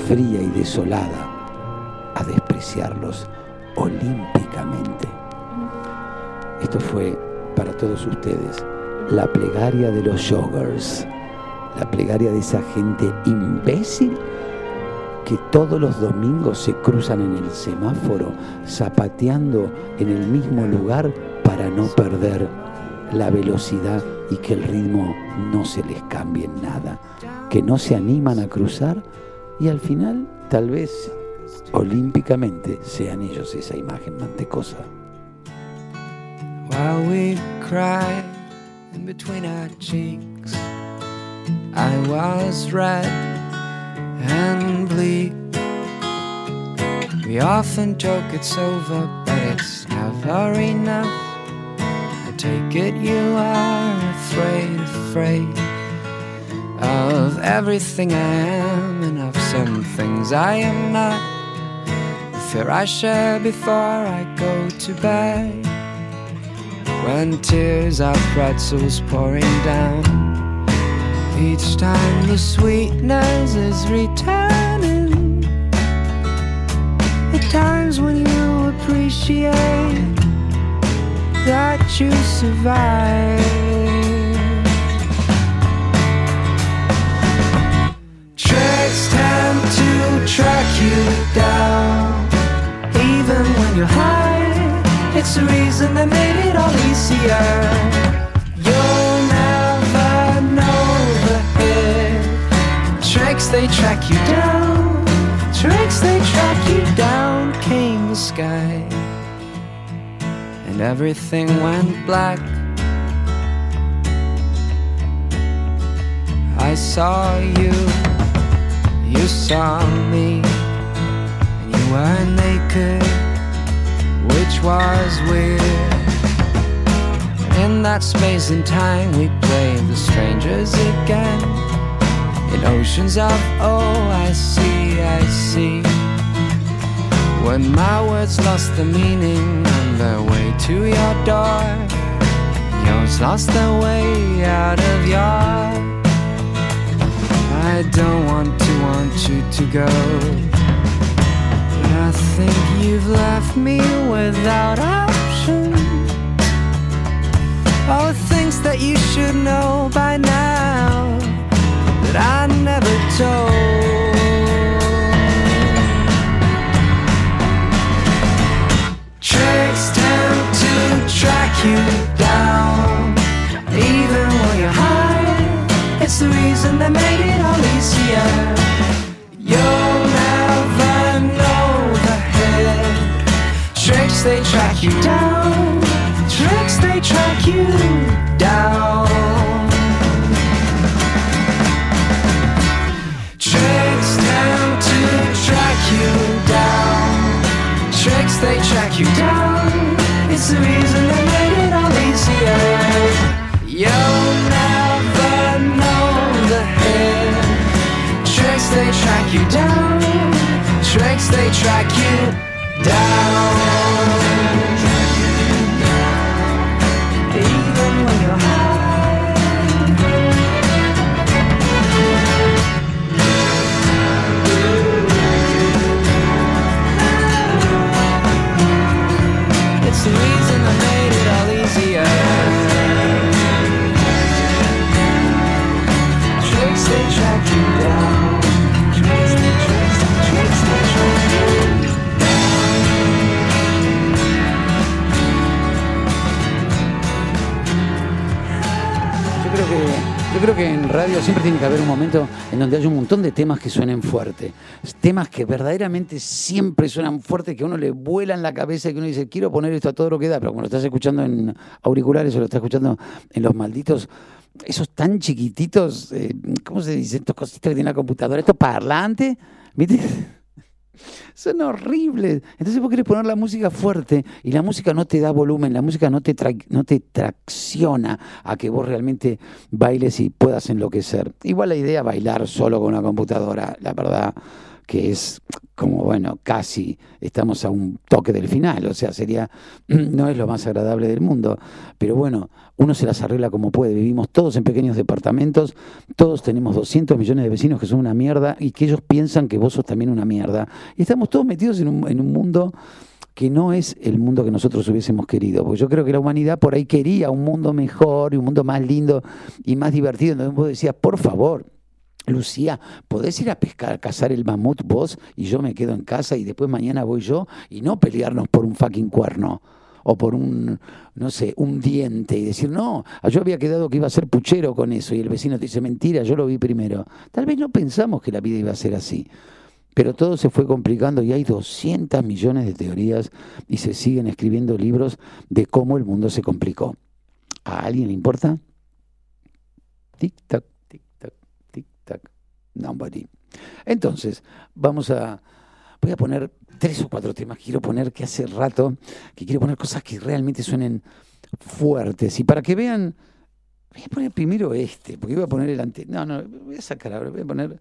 fría y desolada, a despreciarlos olímpicamente. Esto fue para todos ustedes. La plegaria de los joggers, la plegaria de esa gente imbécil que todos los domingos se cruzan en el semáforo zapateando en el mismo lugar para no perder la velocidad y que el ritmo no se les cambie en nada, que no se animan a cruzar y al final tal vez olímpicamente sean ellos esa imagen mantecosa. While we cried in between our cheeks. I was red and bleak. We often joke it's over, but it's never enough. I take it you are afraid, afraid of everything I am and of some things I am not. The fear I share before I go to bed when tears are pretzels pouring down. Each time the sweetness is returning. The times when you appreciate that you survive Tricks tend to track you down, even when you're high. It's the reason that made it all easier. You'll never know the hit. Tricks they track you down. Tricks they track you down. Came the sky, and everything went black. I saw you, you saw me, and you were naked which was weird. In that space and time, we played the strangers again. In oceans of oh, I see, I see. When my words lost the meaning on their way to your door, yours lost their way out of your. I don't want to want you to go. Think you've left me without options. All the things that you should know by now that I never told. Tricks tend to track you down, even when you're high. It's the reason that made it all easier. You'll Tricks they track you down. Tricks they track you down. Tricks tend to track you down. Tricks they track you down. It's the reason they made it all easier. You'll never know the head. Tricks they track you down. Tricks they track you down. Radio siempre tiene que haber un momento en donde haya un montón de temas que suenen fuerte. Temas que verdaderamente siempre suenan fuerte, que a uno le vuela en la cabeza y que uno dice, quiero poner esto a todo lo que da, pero como lo estás escuchando en auriculares o lo estás escuchando en los malditos, esos tan chiquititos, eh, ¿cómo se dice? Estos cositas que tiene la computadora, estos parlantes, ¿viste? Son horribles. Entonces vos querés poner la música fuerte y la música no te da volumen, la música no te, tra- no te tracciona a que vos realmente bailes y puedas enloquecer. Igual la idea bailar solo con una computadora, la verdad que es como, bueno, casi estamos a un toque del final, o sea, sería, no es lo más agradable del mundo, pero bueno, uno se las arregla como puede, vivimos todos en pequeños departamentos, todos tenemos 200 millones de vecinos que son una mierda y que ellos piensan que vos sos también una mierda. Y estamos todos metidos en un, en un mundo que no es el mundo que nosotros hubiésemos querido, porque yo creo que la humanidad por ahí quería un mundo mejor y un mundo más lindo y más divertido, donde vos decías, por favor, Lucía, ¿podés ir a pescar, a cazar el mamut vos y yo me quedo en casa y después mañana voy yo y no pelearnos por un fucking cuerno? O por un, no sé, un diente y decir, no, yo había quedado que iba a ser puchero con eso y el vecino te dice, mentira, yo lo vi primero. Tal vez no pensamos que la vida iba a ser así. Pero todo se fue complicando y hay 200 millones de teorías y se siguen escribiendo libros de cómo el mundo se complicó. ¿A alguien le importa? Tic-tac. Nobody. Entonces, vamos a. Voy a poner tres o cuatro temas. Quiero poner que hace rato, que quiero poner cosas que realmente suenen fuertes. Y para que vean. Voy a poner primero este, porque voy a poner el ante. No, no, voy a sacar ahora, voy a poner.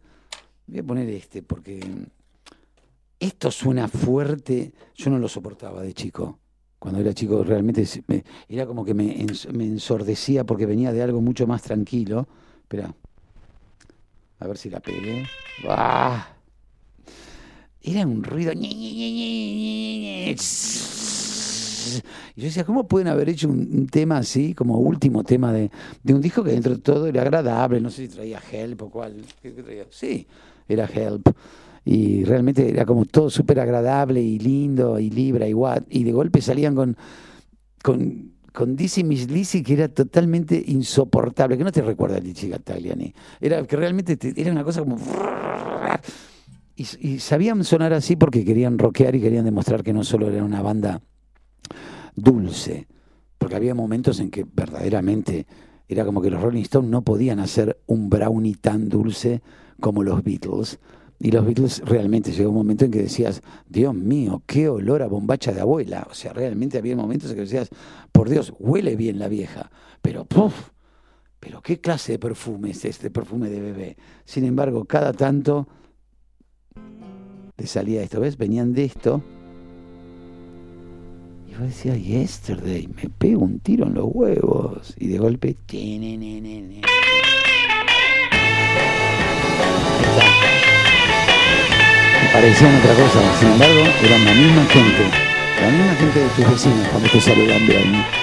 Voy a poner este, porque. Esto suena fuerte. Yo no lo soportaba de chico. Cuando era chico realmente era como que me, me ensordecía porque venía de algo mucho más tranquilo. Espera. A ver si la pegué. ¡Ah! Era un ruido. Y yo decía, ¿cómo pueden haber hecho un, tema así, como último tema de, de un disco que dentro de todo era agradable? No sé si traía Help o cuál. Sí, era Help. Y realmente era como todo súper agradable y lindo y Libra y Watt. Y de golpe salían con, con, con Dizzy Miss Lizzy que era totalmente insoportable, que no te recuerda a Lizzy Gattagliani. Era que realmente te- era una cosa como... Y, y sabían sonar así porque querían rockear y querían demostrar que no solo era una banda dulce, porque había momentos en que verdaderamente era como que los Rolling Stones no podían hacer un brownie tan dulce como los Beatles. Y los Beatles realmente llegó un momento en que decías, Dios mío, qué olor a bombacha de abuela. O sea, realmente había momentos en que decías, por Dios, huele bien la vieja. Pero, ¡puf! Pero qué clase de perfume es este perfume de bebé. Sin embargo, cada tanto le salía esto, ¿ves? Venían de esto. Y vos decías, yesterday, me pego un tiro en los huevos. Y de golpe, está. Parecían otra cosa, sin embargo, eran la misma gente. La misma gente de tus vecinos cuando te saludan bien. You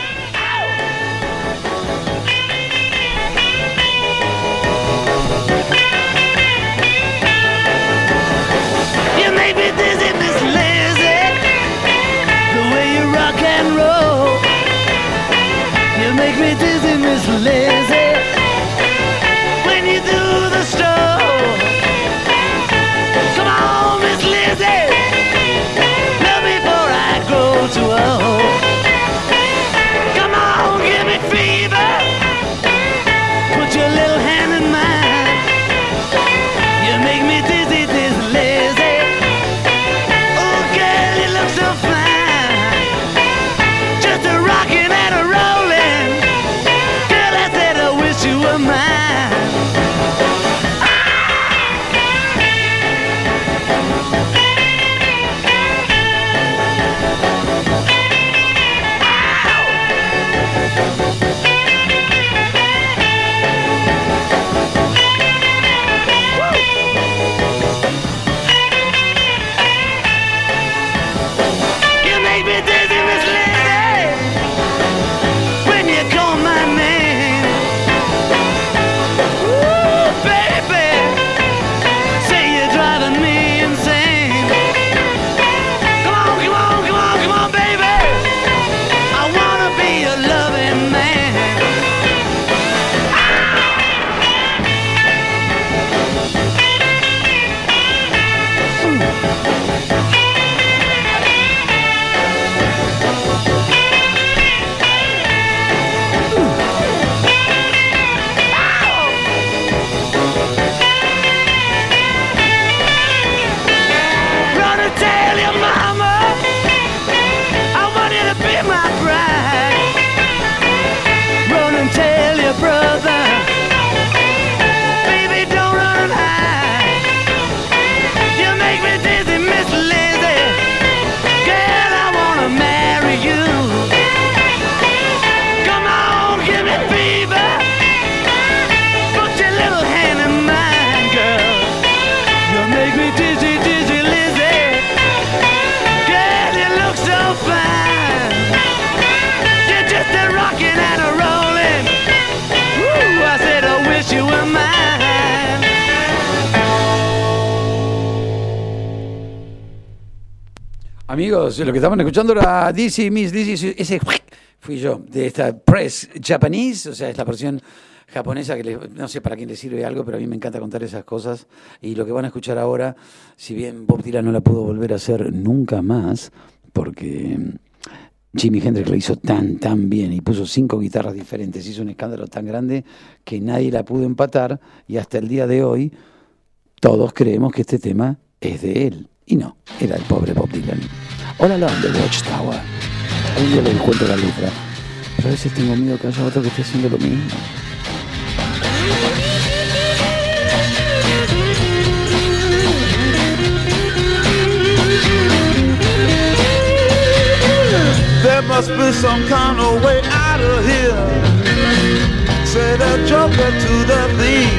Lo que estaban escuchando era DC Miss, DC, ese fui yo, de esta Press Japanese, o sea, es la versión japonesa que no sé para quién le sirve algo, pero a mí me encanta contar esas cosas. Y lo que van a escuchar ahora, si bien Bob Dylan no la pudo volver a hacer nunca más, porque Jimi Hendrix la hizo tan, tan bien y puso cinco guitarras diferentes, hizo un escándalo tan grande que nadie la pudo empatar y hasta el día de hoy todos creemos que este tema es de él. Y no, era el pobre Bob Dylan. All Along the Watchtower. Algún día le encuentro la letra. Pero a veces tengo miedo que haya otro que esté haciendo lo mismo. There must be some kind of way out of here. Say the joker to the thief.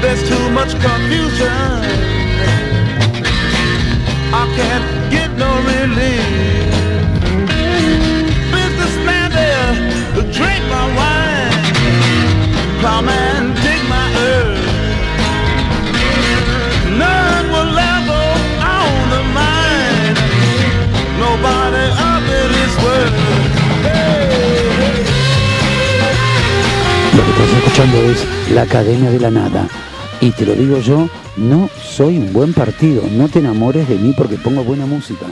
There's too much confusion. Can't get no relief. Businessman there, drink my wine. Plowman, dig my earth. None will level on the mine. Nobody of it is worth. Lo que estás escuchando es La Academia de la Nada. Y te lo digo yo, no soy un buen partido. No te enamores de mí porque pongo buena música.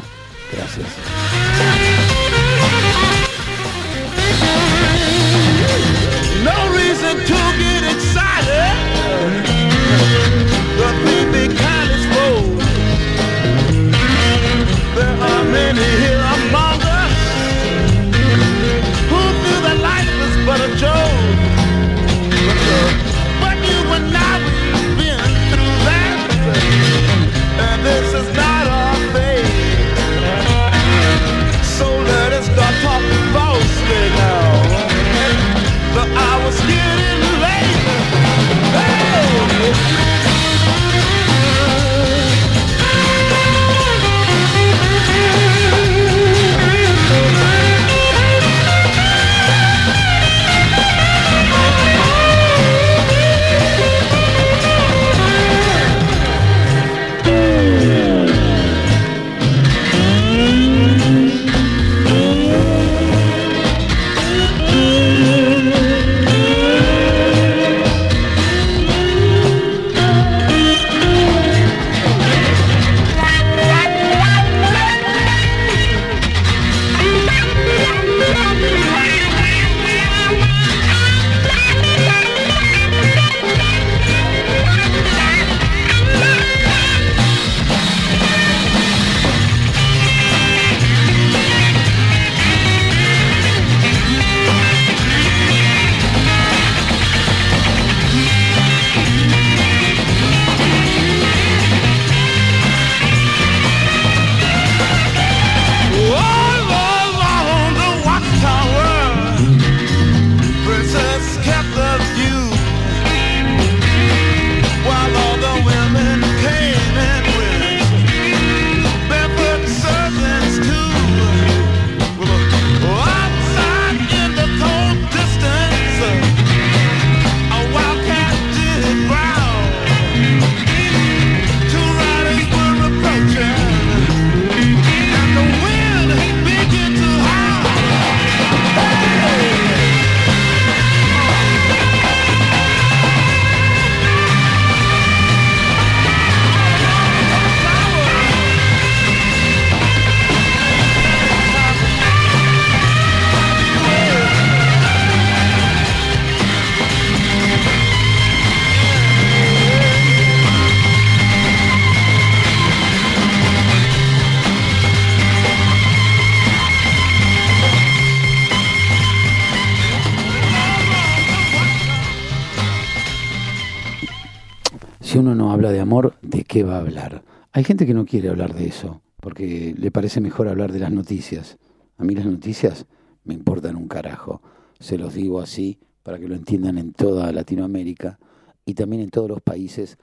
Quiere hablar de eso, porque le parece mejor hablar de las noticias. A mí las noticias me importan un carajo. Se los digo así para que lo entiendan en toda Latinoamérica y también en todos los países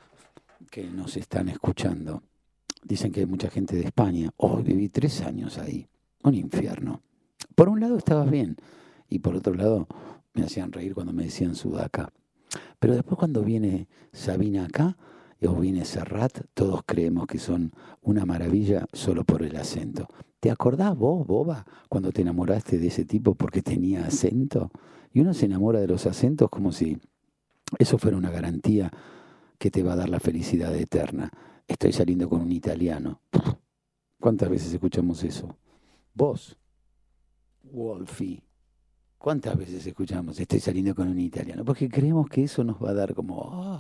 que nos están escuchando. Dicen que hay mucha gente de España. Oh, viví tres años ahí. Un infierno. Por un lado estabas bien y por otro lado me hacían reír cuando me decían sudaca. Pero después cuando viene Sabina acá viene Serrat, todos creemos que son una maravilla solo por el acento. ¿Te acordás vos, boba, cuando te enamoraste de ese tipo porque tenía acento? Y uno se enamora de los acentos como si eso fuera una garantía que te va a dar la felicidad eterna. Estoy saliendo con un italiano. ¿Cuántas veces escuchamos eso? Vos, Wolfie. ¿Cuántas veces escuchamos estoy saliendo con un italiano? Porque creemos que eso nos va a dar como...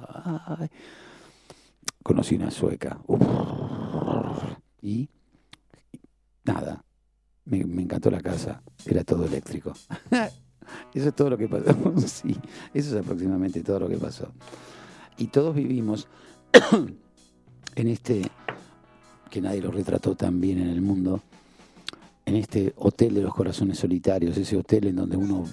Conocí una sueca. Y nada. Me, me encantó la casa. Era todo eléctrico. Eso es todo lo que pasó. Sí, eso es aproximadamente todo lo que pasó. Y todos vivimos en este, que nadie lo retrató tan bien en el mundo, en este hotel de los corazones solitarios, ese hotel en donde uno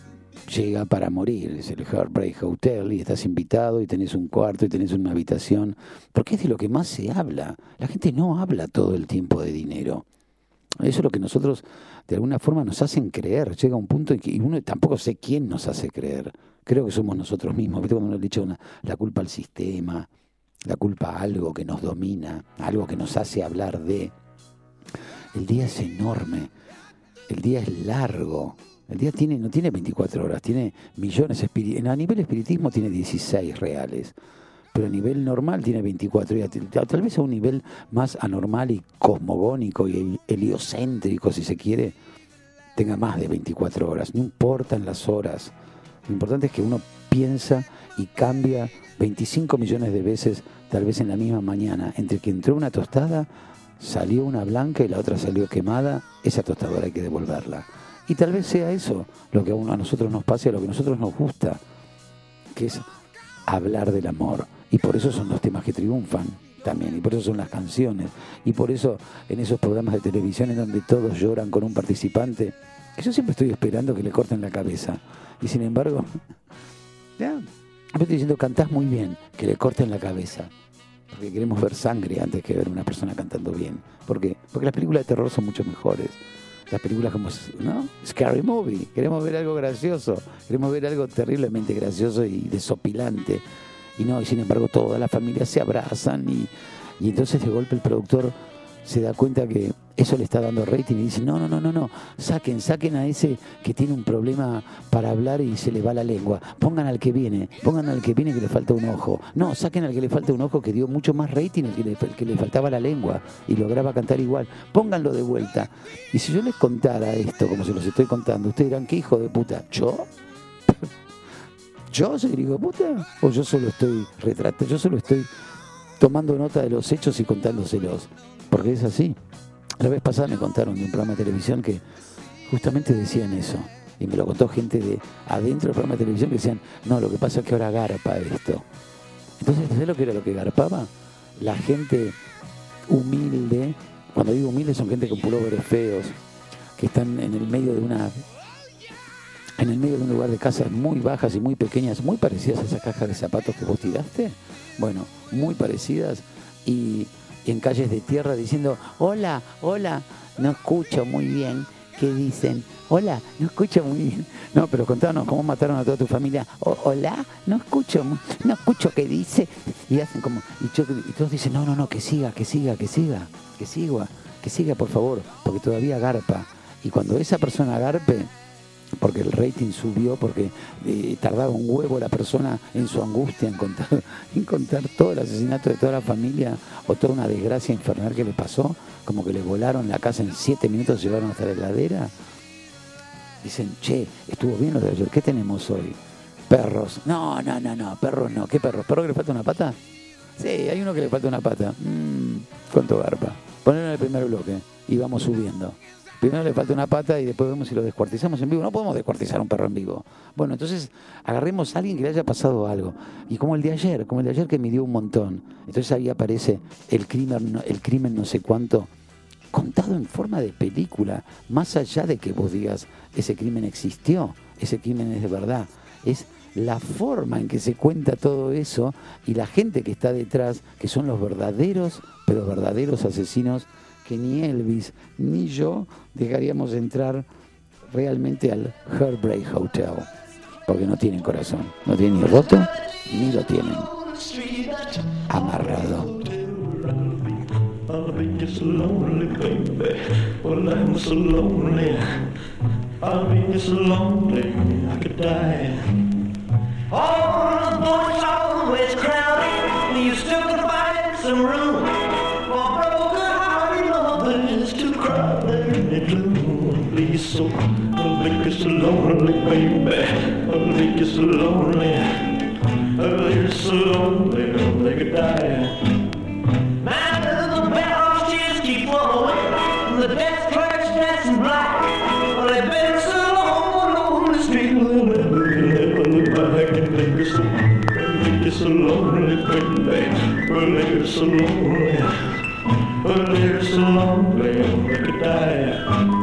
llega para morir, es el Heartbreak Hotel, y estás invitado y tenés un cuarto y tenés una habitación, porque es de lo que más se habla. La gente no habla todo el tiempo de dinero. Eso es lo que nosotros de alguna forma nos hacen creer. Llega un punto en que uno tampoco sé quién nos hace creer. Creo que somos nosotros mismos. ¿Viste cuando uno le una- la culpa al sistema, la culpa a algo que nos domina, algo que nos hace hablar de. El día es enorme, el día es largo. El día tiene, no tiene 24 horas, tiene millones. A nivel espiritismo tiene 16 reales pero a nivel normal tiene 24 días. Tal tal vez a un nivel más anormal y cosmogónico y heliocéntrico, si se quiere, tenga más de 24 horas. No importan las horas. Lo importante es que uno piensa y cambia 25 millones de veces, tal vez en la misma mañana. Entre que entró una tostada, salió una blanca y la otra salió quemada, esa tostadora hay que devolverla. Y tal vez sea eso lo que a, nosotros nos pase, lo que a nosotros nos gusta, que es hablar del amor. Y por eso son los temas que triunfan también, y por eso son las canciones, y por eso en esos programas de televisión en donde todos lloran con un participante, que yo siempre estoy esperando que le corten la cabeza. Y sin embargo, ya, me estoy diciendo, cantás muy bien, que le corten la cabeza. Porque queremos ver sangre antes que ver una persona cantando bien. ¿Por qué? Porque las películas de terror son mucho mejores. Las películas como, ¿no? Scary Movie. Queremos ver algo gracioso. Queremos ver algo terriblemente gracioso y desopilante. Y no, y sin embargo todas las familias se abrazan y, y entonces de golpe el productor se da cuenta que eso le está dando rating y dice, no, no, no, no, no, saquen, saquen a ese que tiene un problema para hablar y se le va la lengua, pongan al que viene, pongan al que viene que le falta un ojo, no, saquen al que le falta un ojo que dio mucho más rating el que le, que le faltaba la lengua y lograba cantar igual, pónganlo de vuelta. Y si yo les contara esto como se los estoy contando, ustedes dirán, ¿qué hijo de puta? ¿Yo? ¿Yo soy hijo de puta? ¿O yo solo estoy retratando, yo solo estoy tomando nota de los hechos y contándoselos? Porque es así. La vez pasada me contaron de un programa de televisión que justamente decían eso. Y me lo contó gente de adentro del programa de televisión que decían, no, lo que pasa es que ahora garpa esto. Entonces, ¿sabes lo que era lo que garpaba? La gente humilde, cuando digo humilde son gente con pulóveres feos, que están en el medio de una en el medio de un lugar de casas muy bajas y muy pequeñas, muy parecidas a esas cajas de zapatos que vos tiraste, bueno, muy parecidas, y en calles de tierra diciendo, hola, hola, no escucho muy bien, ¿qué dicen? Hola, no escucho muy bien. No, pero contanos cómo mataron a toda tu familia. "O- hola, no escucho, no escucho qué dice. Y hacen como, y, yo- y todos dicen, no, no, no, que siga, que siga, que siga, que siga, que siga, por favor, porque todavía garpa. Y cuando esa persona garpe, porque el rating subió, porque eh, tardaba un huevo la persona en su angustia en contar, en contar todo el asesinato de toda la familia o toda una desgracia infernal que le pasó, como que le volaron la casa en siete minutos, llevaron hasta la heladera. Dicen, che, estuvo bien lo de ayer, ¿qué tenemos hoy? Perros. No, no, no, no, perros no. ¿Qué perros? ¿Perro que le falta una pata? Sí, hay uno que le falta una pata. Mmm, ¿cuánto garpa? Ponelo en el primer bloque y vamos subiendo. Primero le falta una pata y después vemos si lo descuartizamos en vivo. No podemos descuartizar a un perro en vivo. Bueno, entonces agarremos a alguien que le haya pasado algo. Y como el de ayer, como el de ayer que midió un montón. Entonces ahí aparece el crimen, el crimen no sé cuánto, contado en forma de película. Más allá de que vos digas, ese crimen existió, ese crimen es de verdad. Es la forma en que se cuenta todo eso y la gente que está detrás, que son los verdaderos, pero verdaderos asesinos que ni Elvis ni yo dejaríamos entrar realmente al Heartbreak Hotel. Porque no tienen corazón. No tienen ni roto, ni lo tienen. amarrado. I'll be just lonely, baby. Well, I'm could. All the boats always crowded. You still can find some room It's lonely, so lonely, so lonely, baby. Lonely, so lonely. They're so lonely, they could die. Man, the barrels just keep flowing. The death clerks dress in. They've been so long alone the never, never look back and think so. They're so lonely, baby. They're so lonely. Well, they're so lonely, they could die.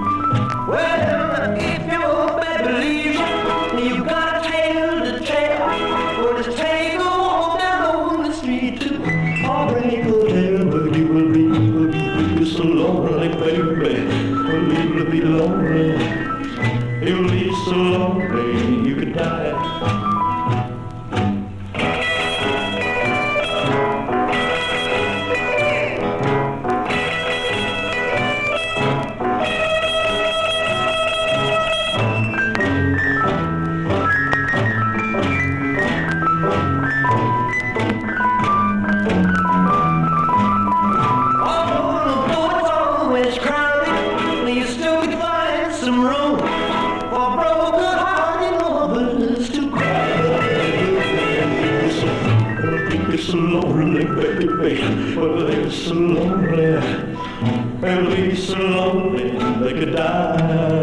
They could die.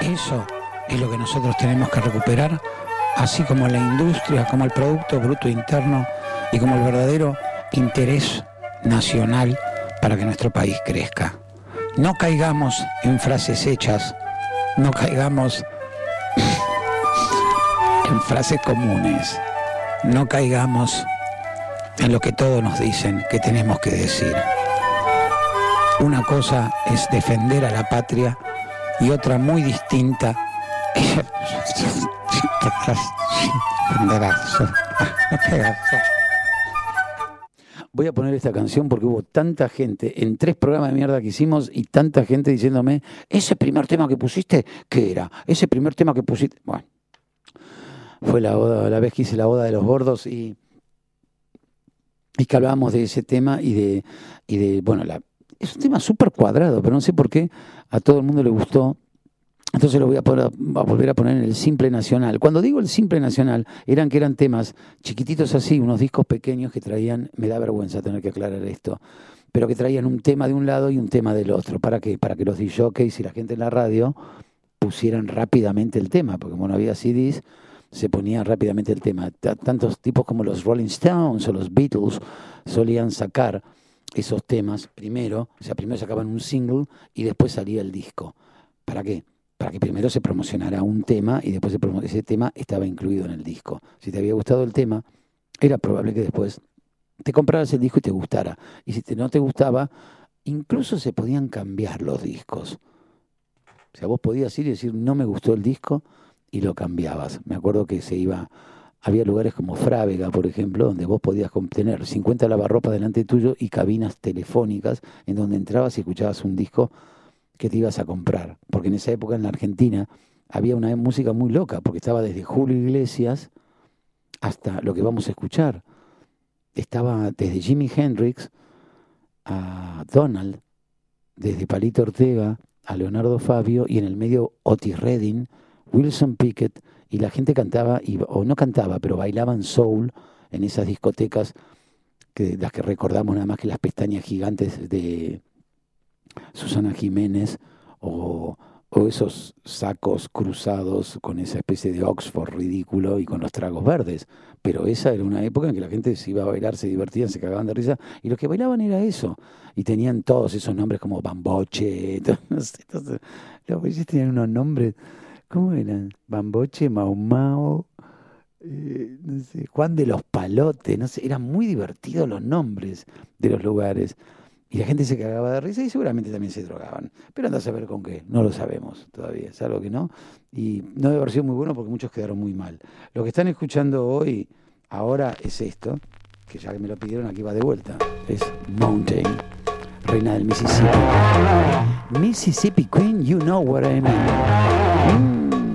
Eso es lo que nosotros tenemos que recuperar, así como la industria, como el Producto Bruto Interno y como el verdadero interés nacional para que nuestro país crezca. No caigamos en frases hechas, no caigamos en frases comunes, no caigamos en lo que todos nos dicen que tenemos que decir. Una cosa es defender a la patria y otra muy distinta. Voy a poner esta canción porque hubo tanta gente en tres programas de mierda que hicimos y tanta gente diciéndome, ese primer tema que pusiste, ¿qué era? Ese primer tema que pusiste. Bueno, fue la, boda- la vez que hice la boda de los gordos y, y que hablábamos de ese tema y de, y de bueno, la, es un tema súper cuadrado, pero no sé por qué a todo el mundo le gustó. Entonces lo voy a, poner- a volver a poner en el simple nacional. Cuando digo el simple nacional, eran que eran temas chiquititos así, unos discos pequeños que traían, me da vergüenza tener que aclarar esto, pero que traían un tema de un lado y un tema del otro. ¿Para qué? Para que los DJs y la gente en la radio pusieran rápidamente el tema, porque como no había CDs, se ponía rápidamente el tema. Ta- Tantos tipos como los Rolling Stones o los Beatles solían sacar esos temas primero, o sea, primero sacaban un single y después salía el disco. ¿Para qué? Para que primero se promocionara un tema y después ese tema estaba incluido en el disco. Si te había gustado el tema, era probable que después te compraras el disco y te gustara. Y si no te gustaba, incluso se podían cambiar los discos. O sea, vos podías ir y decir, no me gustó el disco y lo cambiabas. Me acuerdo que se iba, había lugares como Frávega, por ejemplo, donde vos podías con- tener 50 lavarropas delante tuyo y cabinas telefónicas en donde entrabas y escuchabas un disco que te ibas a comprar. Porque en esa época en la Argentina había una música muy loca, porque estaba desde Julio Iglesias hasta lo que vamos a escuchar. Estaba desde Jimi Hendrix a Donald, desde Palito Ortega a Leonardo Fabio y en el medio Otis Redding, Wilson Pickett y la gente cantaba, y, o no cantaba, pero bailaban soul en esas discotecas que las que recordamos nada más que las pestañas gigantes de Susana Jiménez o, esos sacos cruzados con esa especie de Oxford ridículo y con los tragos verdes. Pero esa era una época en que la gente se iba a bailar, se divertían, se cagaban de risa y los que bailaban era eso. Y tenían todos esos nombres como Bamboche, todo- no sé, entonces, los tenían unos nombres, ¿cómo eran? Bamboche, Mau Mau, eh, no sé, Juan de los Palotes, no sé, eran muy divertidos los nombres de los lugares. Y la gente se cagaba de risa y seguramente también se drogaban. Pero anda a saber con qué, no lo sabemos todavía, es algo que no. Y no debe haber sido muy bueno porque muchos quedaron muy mal. Lo que están escuchando hoy, ahora, es esto, que ya que me lo pidieron, aquí va de vuelta. Es Mountain, reina del Mississippi. Mississippi Queen, you know what I mean. Mm.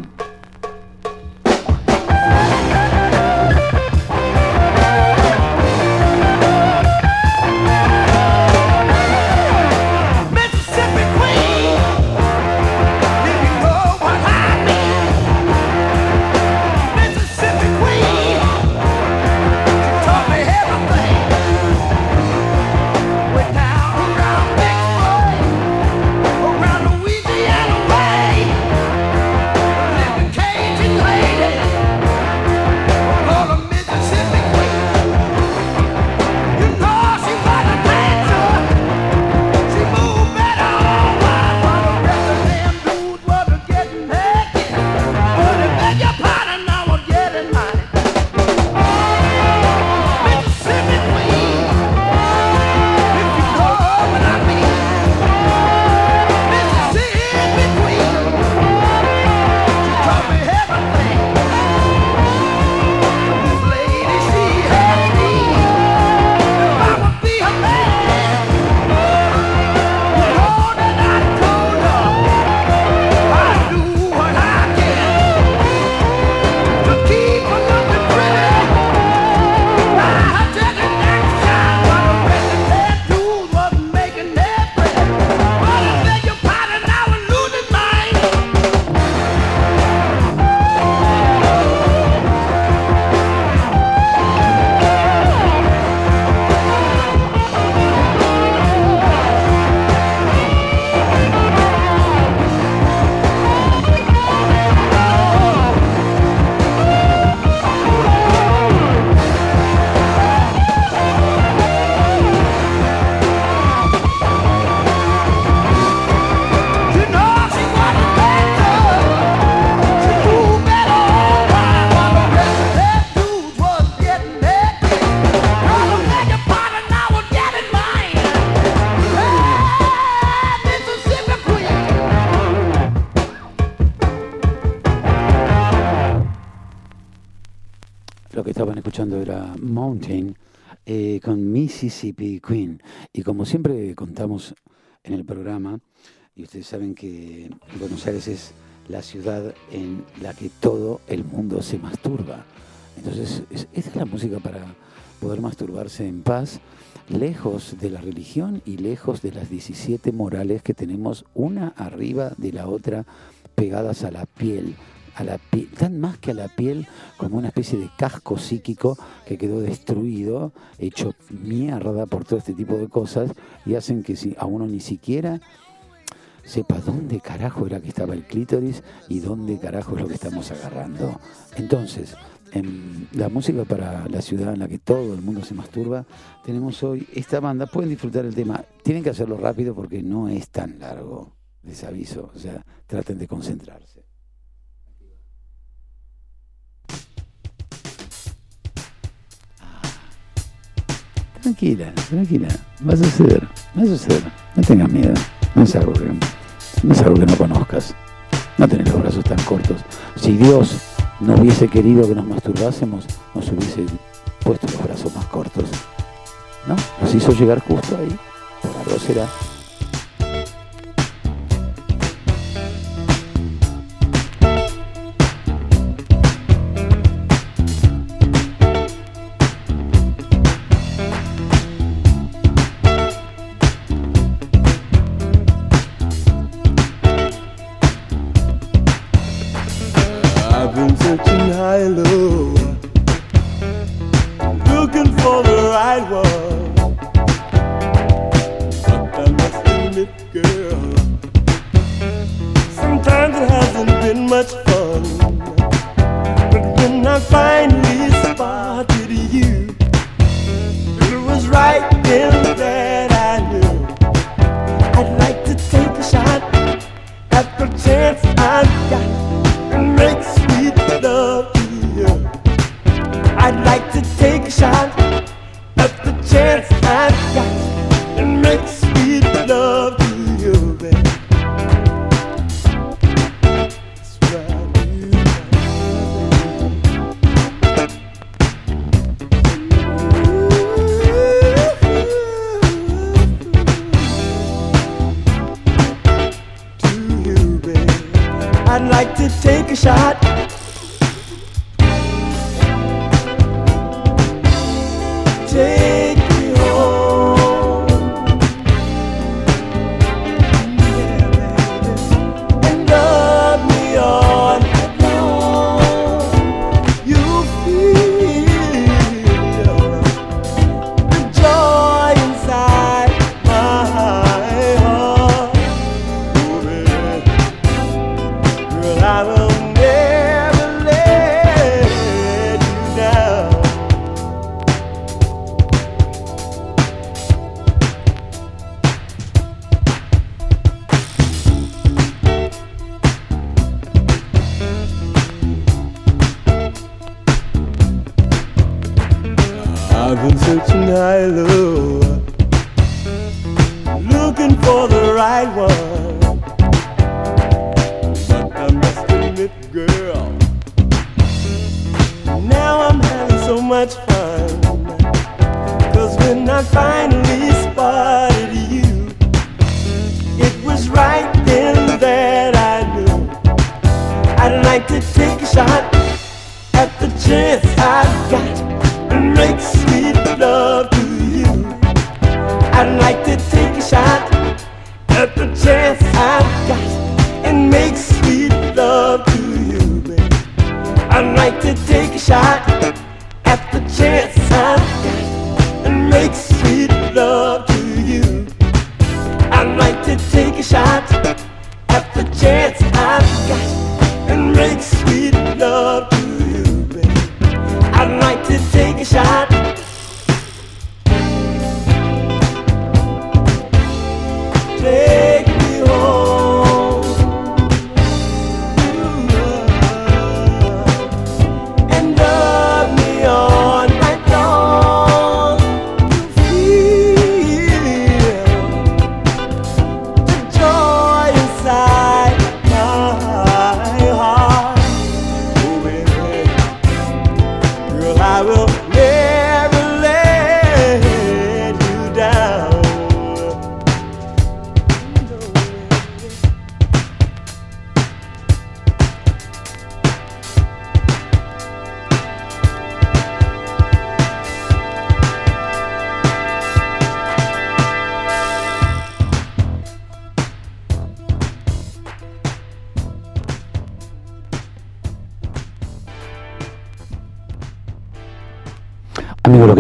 Mountain eh, con Mississippi Queen. Y como siempre contamos en el programa, y ustedes saben que Buenos Aires es la ciudad en la que todo el mundo se masturba. Entonces, es- esta es la música para poder masturbarse en paz, lejos de la religión y lejos de las 17 morales que tenemos una arriba de la otra pegadas a la piel, a la más que a la piel como una especie de casco psíquico que quedó destruido, hecho mierda por todo este tipo de cosas y hacen que a uno ni siquiera sepa dónde carajo era que estaba el clítoris y dónde carajo es lo que estamos agarrando. Entonces, en la música para la ciudad en la que todo el mundo se masturba, tenemos hoy esta banda. Pueden disfrutar el tema, tienen que hacerlo rápido porque no es tan largo, les aviso. O sea, traten de concentrarse. Tranquila, tranquila, va a suceder, va a suceder. No tengas miedo, no es algo que no, es algo que no conozcas. No tenés los brazos tan cortos. Si Dios no hubiese querido que nos masturbásemos, nos hubiese puesto los brazos más cortos. ¿No? Nos hizo llegar justo ahí. Por algo será.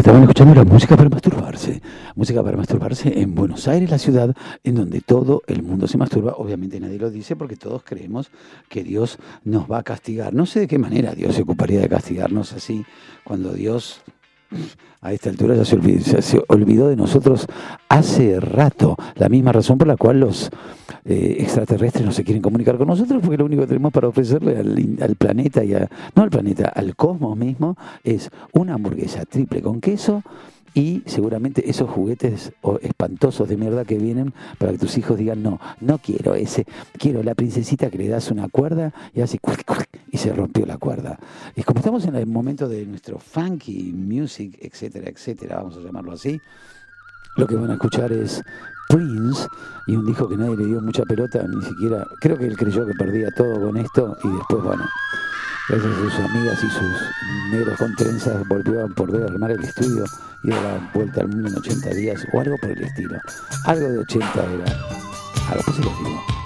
Estaban escuchando era música para masturbarse. Música para masturbarse en Buenos Aires, la ciudad en donde todo el mundo se masturba. Obviamente nadie lo dice porque todos creemos que Dios nos va a castigar. No sé de qué manera Dios se ocuparía de castigarnos así cuando Dios a esta altura ya se olvidó, de nosotros hace rato. La misma razón por la cual los eh, extraterrestres no se quieren comunicar con nosotros, porque lo único que tenemos para ofrecerle al, al planeta y a, no al planeta, al cosmos mismo, es una hamburguesa triple con queso y seguramente esos juguetes espantosos de mierda que vienen para que tus hijos digan, no, no quiero ese, quiero la princesita que le das una cuerda y hace y se rompió la cuerda. Y como estamos en el momento de nuestro funky music, etcétera, etcétera, vamos a llamarlo así, lo que van a escuchar es Prince y un disco que nadie le dio mucha pelota, ni siquiera, creo que él creyó que perdía todo con esto y después, bueno, gracias a sus amigas y sus negros con trenzas volvió a poder armar el estudio y dar la vuelta al mundo en 80 días o algo por el estilo. Algo de 80 era. A lo que se les digo.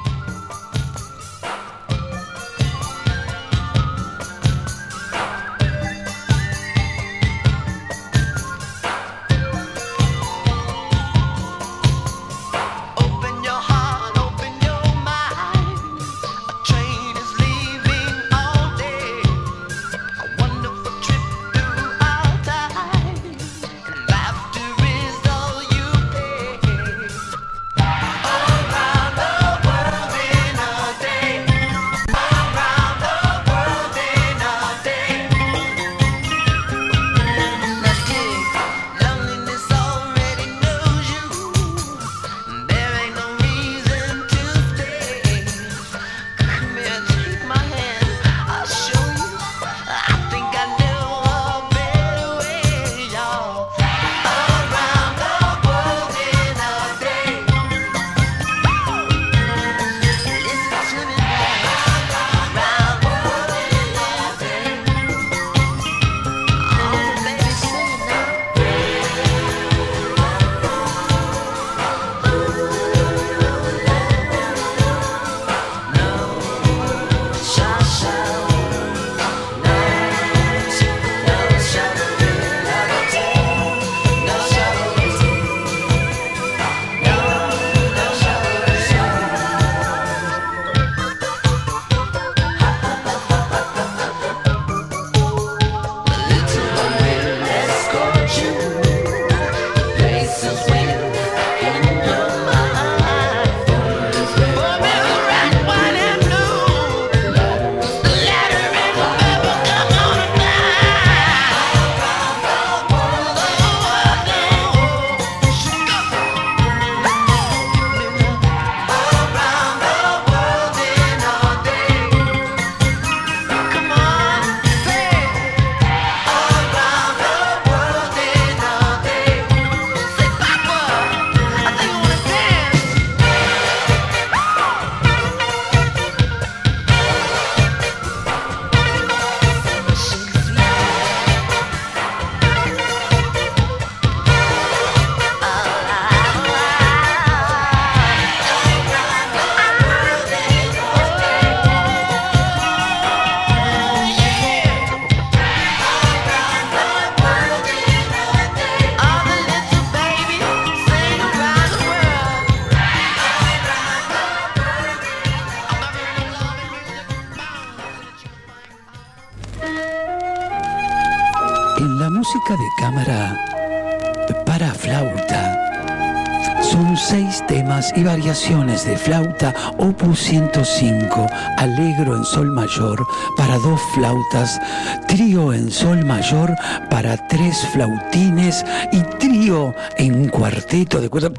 Variaciones de flauta opus 105, alegro en sol mayor para dos flautas, trío en sol mayor para tres flautines y trío en cuarteto de cuerdas.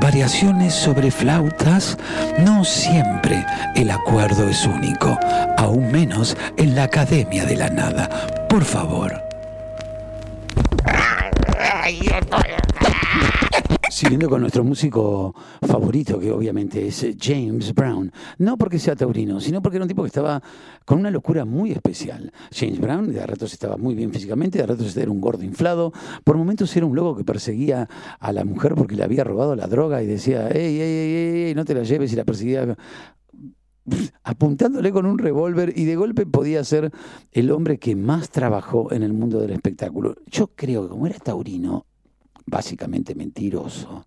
Variaciones sobre flautas, no siempre el acuerdo es único, aún menos en la Academia de la Nada. Por favor. Siguiendo con nuestro músico favorito, que obviamente es James Brown. No porque sea taurino, sino porque era un tipo que estaba con una locura muy especial. James Brown, de a ratos estaba muy bien físicamente, de a ratos era un gordo inflado. Por momentos era un loco que perseguía a la mujer porque le había robado la droga y decía, ey, ey, ey, ey, no te la lleves y la perseguía apuntándole con un revólver y de golpe podía ser el hombre que más trabajó en el mundo del espectáculo. Yo creo que como era taurino, básicamente mentiroso,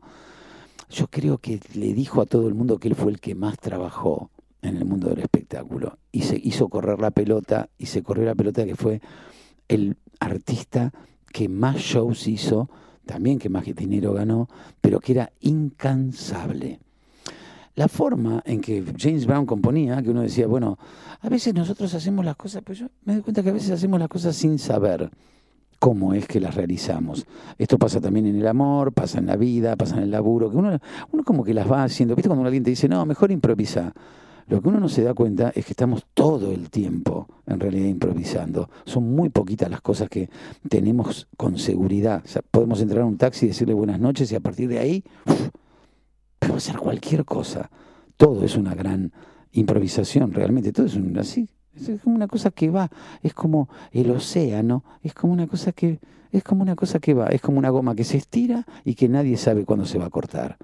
yo creo que le dijo a todo el mundo que él fue el que más trabajó en el mundo del espectáculo. Y se hizo correr la pelota y se corrió la pelota que fue el artista que más shows hizo, también que más dinero ganó, pero que era incansable. La forma en que James Brown componía, que uno decía, bueno, a veces nosotros hacemos las cosas, pero yo me doy cuenta que a veces hacemos las cosas sin saber cómo es que las realizamos. Esto pasa también en el amor, pasa en la vida, pasa en el laburo, que uno, uno como que las va haciendo. ¿Viste cuando alguien te dice, no, mejor improvisa? Lo que uno no se da cuenta es que estamos todo el tiempo en realidad improvisando. Son muy poquitas las cosas que tenemos con seguridad. O sea, podemos entrar a un taxi y decirle buenas noches y a partir de ahí uf, podemos hacer cualquier cosa. Todo es una gran improvisación, realmente. Todo es un, así. Es como una cosa que va, es como el océano, es como una cosa que es como una cosa que va, es como una goma que se estira y que nadie sabe cuándo se va a cortar.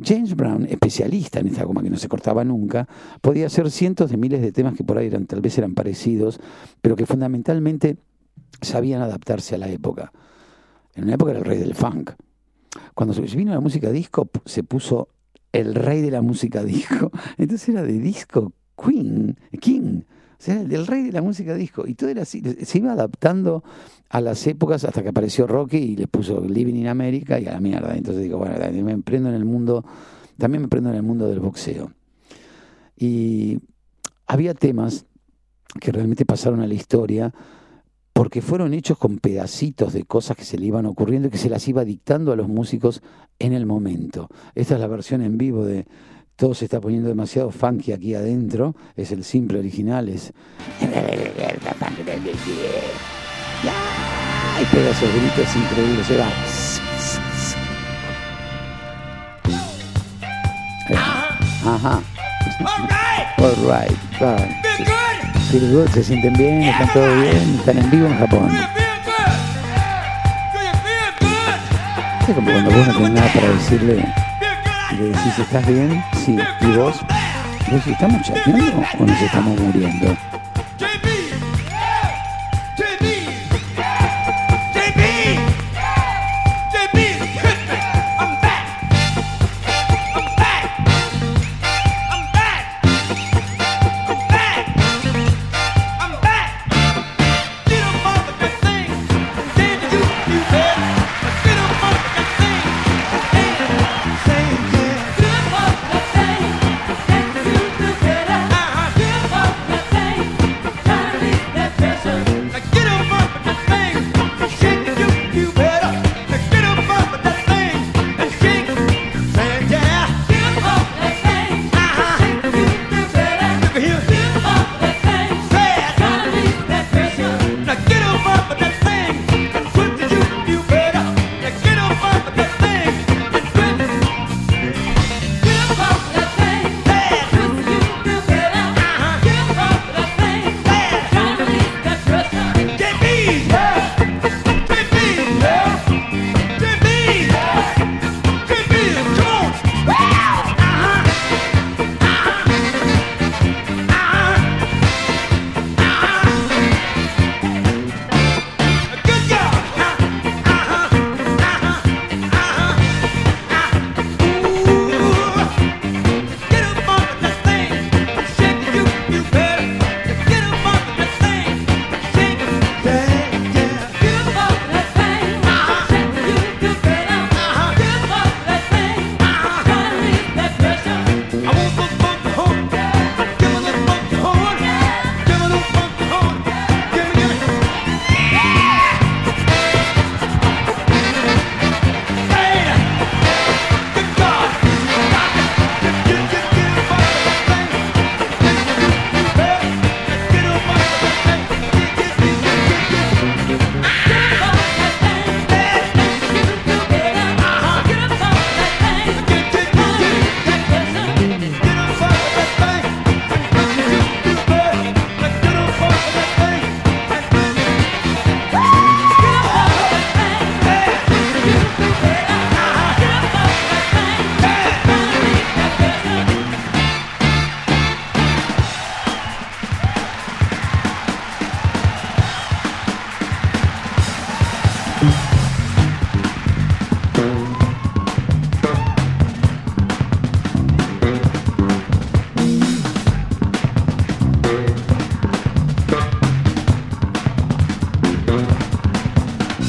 James Brown, especialista en esta goma que no se cortaba nunca, podía hacer cientos de miles de temas que por ahí eran, tal vez eran parecidos, pero que fundamentalmente sabían adaptarse a la época. En una época era el rey del funk. Cuando se vino la música disco, se puso el rey de la música disco. Entonces era de disco Queen, King. O sea, el, rey de la música disco. Y todo era así. Se iba adaptando a las épocas hasta que apareció Rocky y le puso Living in America y a la mierda. Entonces digo, bueno, me emprendo en el mundo, también me emprendo en el mundo del boxeo. Y había temas que realmente pasaron a la historia porque fueron hechos con pedacitos de cosas que se le iban ocurriendo y que se las iba dictando a los músicos en el momento. Esta es la versión en vivo de Todo se está poniendo demasiado funky aquí adentro. Es el simple original, es... Y pega esos gritos increíbles. Se va. Ajá. All right. right. Feel good, se sienten bien, están todo bien, están en vivo en Japón. Es como cuando vos no tenés nada para decirle, le decís, ¿estás bien? Sí. ¿Y vos? ¿Vos estamos chateando o nos estamos muriendo?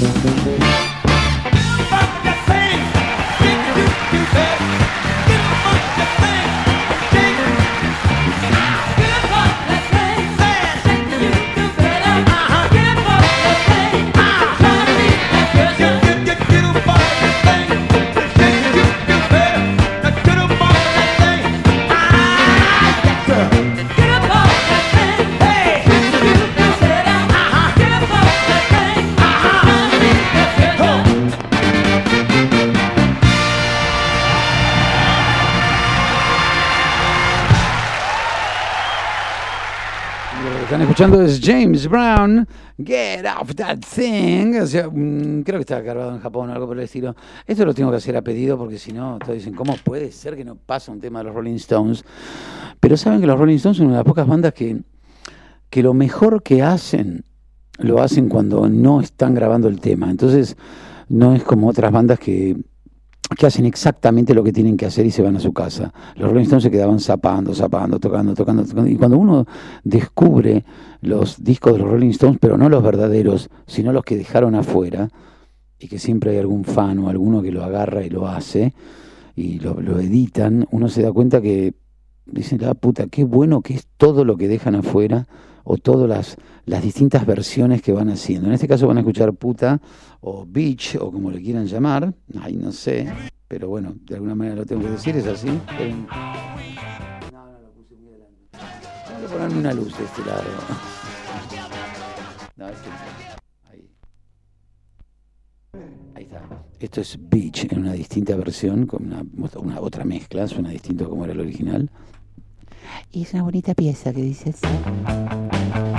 Música escuchando es James Brown, Get Off That Thing. O sea, mm, creo que está grabado en Japón o algo por el estilo. Esto lo tengo que hacer a pedido porque si no, todos dicen, ¿cómo puede ser que no pasa un tema de los Rolling Stones? Pero saben que los Rolling Stones son una de las pocas bandas que, que lo mejor que hacen lo hacen cuando no están grabando el tema. Entonces, no es como otras bandas que, que hacen exactamente lo que tienen que hacer y se van a su casa. Los Rolling Stones se quedaban zapando, zapando, tocando, tocando, tocando. Y cuando uno descubre los discos de los Rolling Stones, pero no los verdaderos, sino los que dejaron afuera, y que siempre hay algún fan o alguno que lo agarra y lo hace, y lo, lo editan, uno se da cuenta que dicen, la puta, qué bueno que es todo lo que dejan afuera, o todas las, las distintas versiones que van haciendo. En este caso van a escuchar puta o bitch o como le quieran llamar, ay no sé, pero bueno, de alguna manera lo tengo que decir, es así. No, no, lo puse muy adelante. Tengo que ponerme una luz de este lado. No, este. Ahí. Ahí está. Esto es Beach en una distinta versión, con una, una otra mezcla, suena distinto como era el original. Y es una bonita pieza que dice así.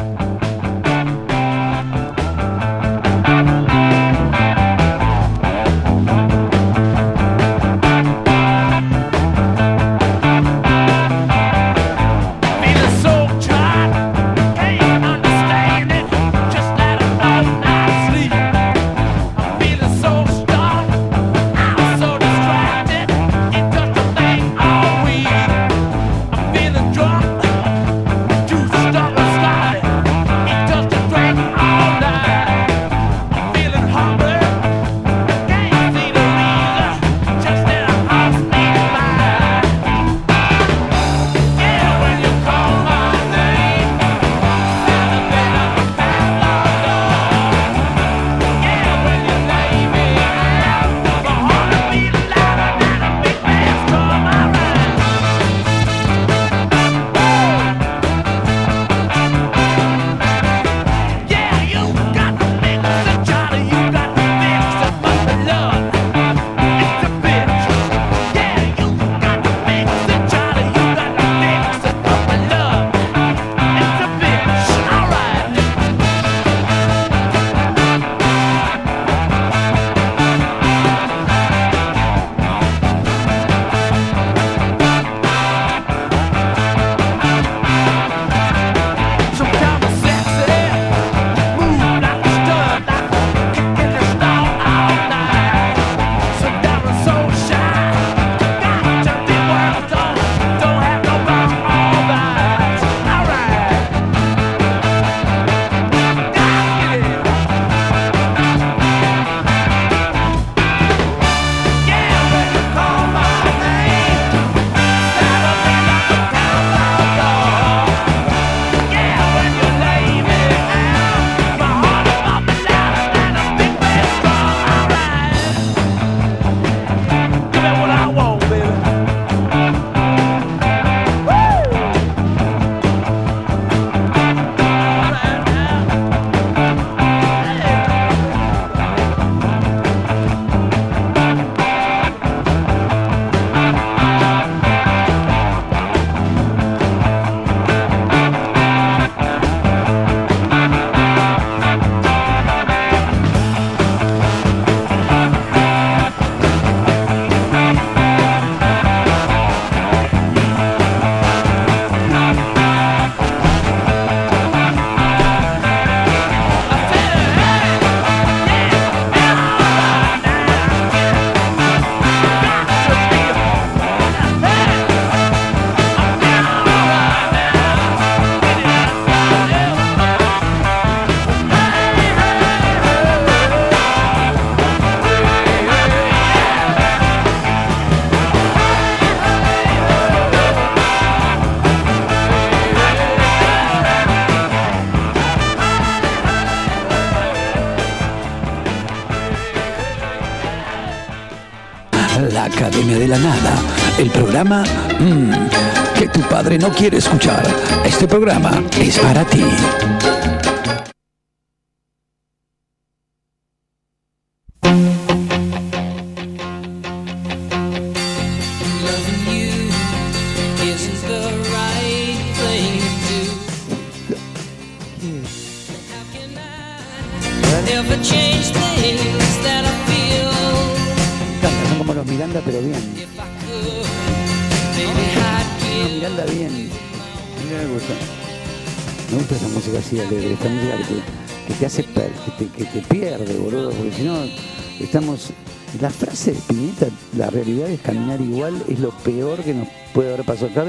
Nada, el programa mm, que tu padre no quiere escuchar. Este programa es para ti.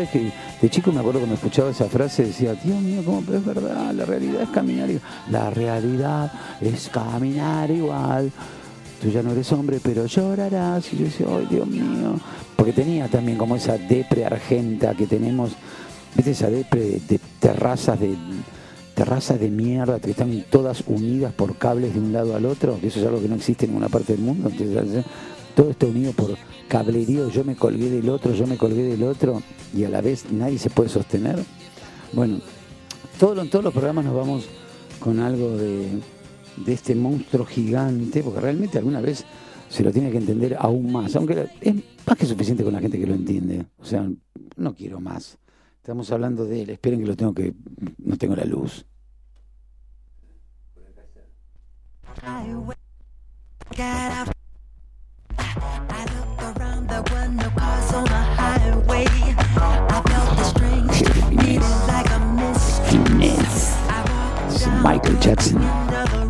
que de chico me acuerdo cuando escuchaba esa frase, decía, Dios mío, ¿cómo es verdad? La realidad es caminar igual. La realidad es caminar igual. Tú ya no eres hombre, pero llorarás. Y yo decía, ay, Dios mío. Porque tenía también como esa depre argenta que tenemos, ¿viste? Esa depre de terrazas de terrazas de mierda que están todas unidas por cables de un lado al otro, que eso es algo que no existe en ninguna parte del mundo, entonces, todo está unido por cablerío, yo me colgué del otro, yo me colgué del otro y a la vez nadie se puede sostener. Bueno, todo, en todos los programas nos vamos con algo de, de este monstruo gigante, porque realmente alguna vez se lo tiene que entender aún más, aunque es más que suficiente con la gente que lo entiende. O sea, no quiero más. Estamos hablando de él, esperen que lo tengo que. no tengo la luz. Michael Jackson.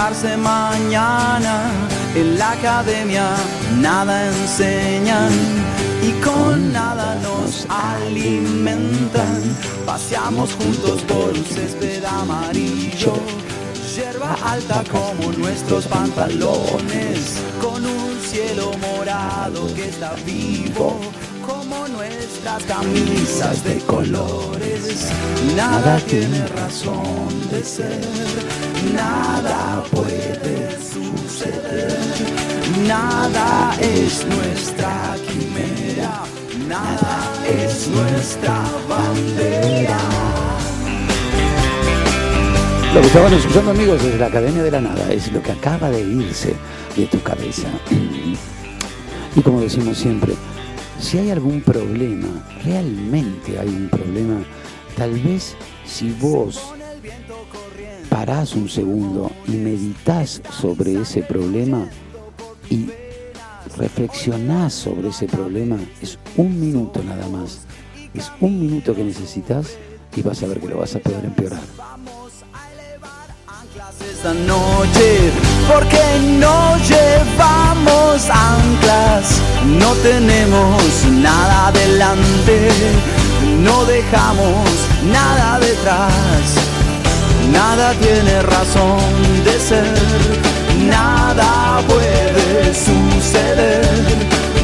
Matricularse mañana. En la academia nada enseñan y con nada nos alimentan. Paseamos juntos por un césped amarillo. Yerba alta como nuestros pantalones, con un cielo morado que está vivo, como nuestras camisas de colores. Nada tiene razón de ser, nada puede suceder, nada es nuestra quimera, nada es nuestra bandera. Lo que estaban escuchando amigos desde la Academia de la Nada es lo que acaba de irse de tu cabeza. Y como decimos siempre, si hay algún problema, realmente hay un problema, tal vez si vos parás un segundo y meditas sobre ese problema y reflexionás sobre ese problema, es un minuto nada más. Es un minuto que necesitas y vas a ver que lo vas a poder empeorar. esta noche porque no llevamos anclas, no tenemos nada adelante, no dejamos nada detrás, nada tiene razón de ser, nada puede suceder,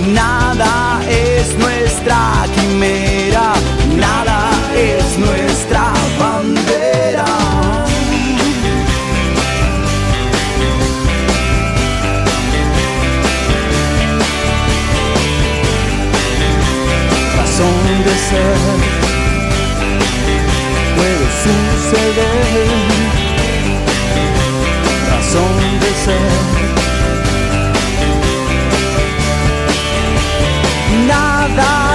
nada es nuestra quimera, nada es nuestra bandera. razón de ser puede suceder. Razón de ser. Nada.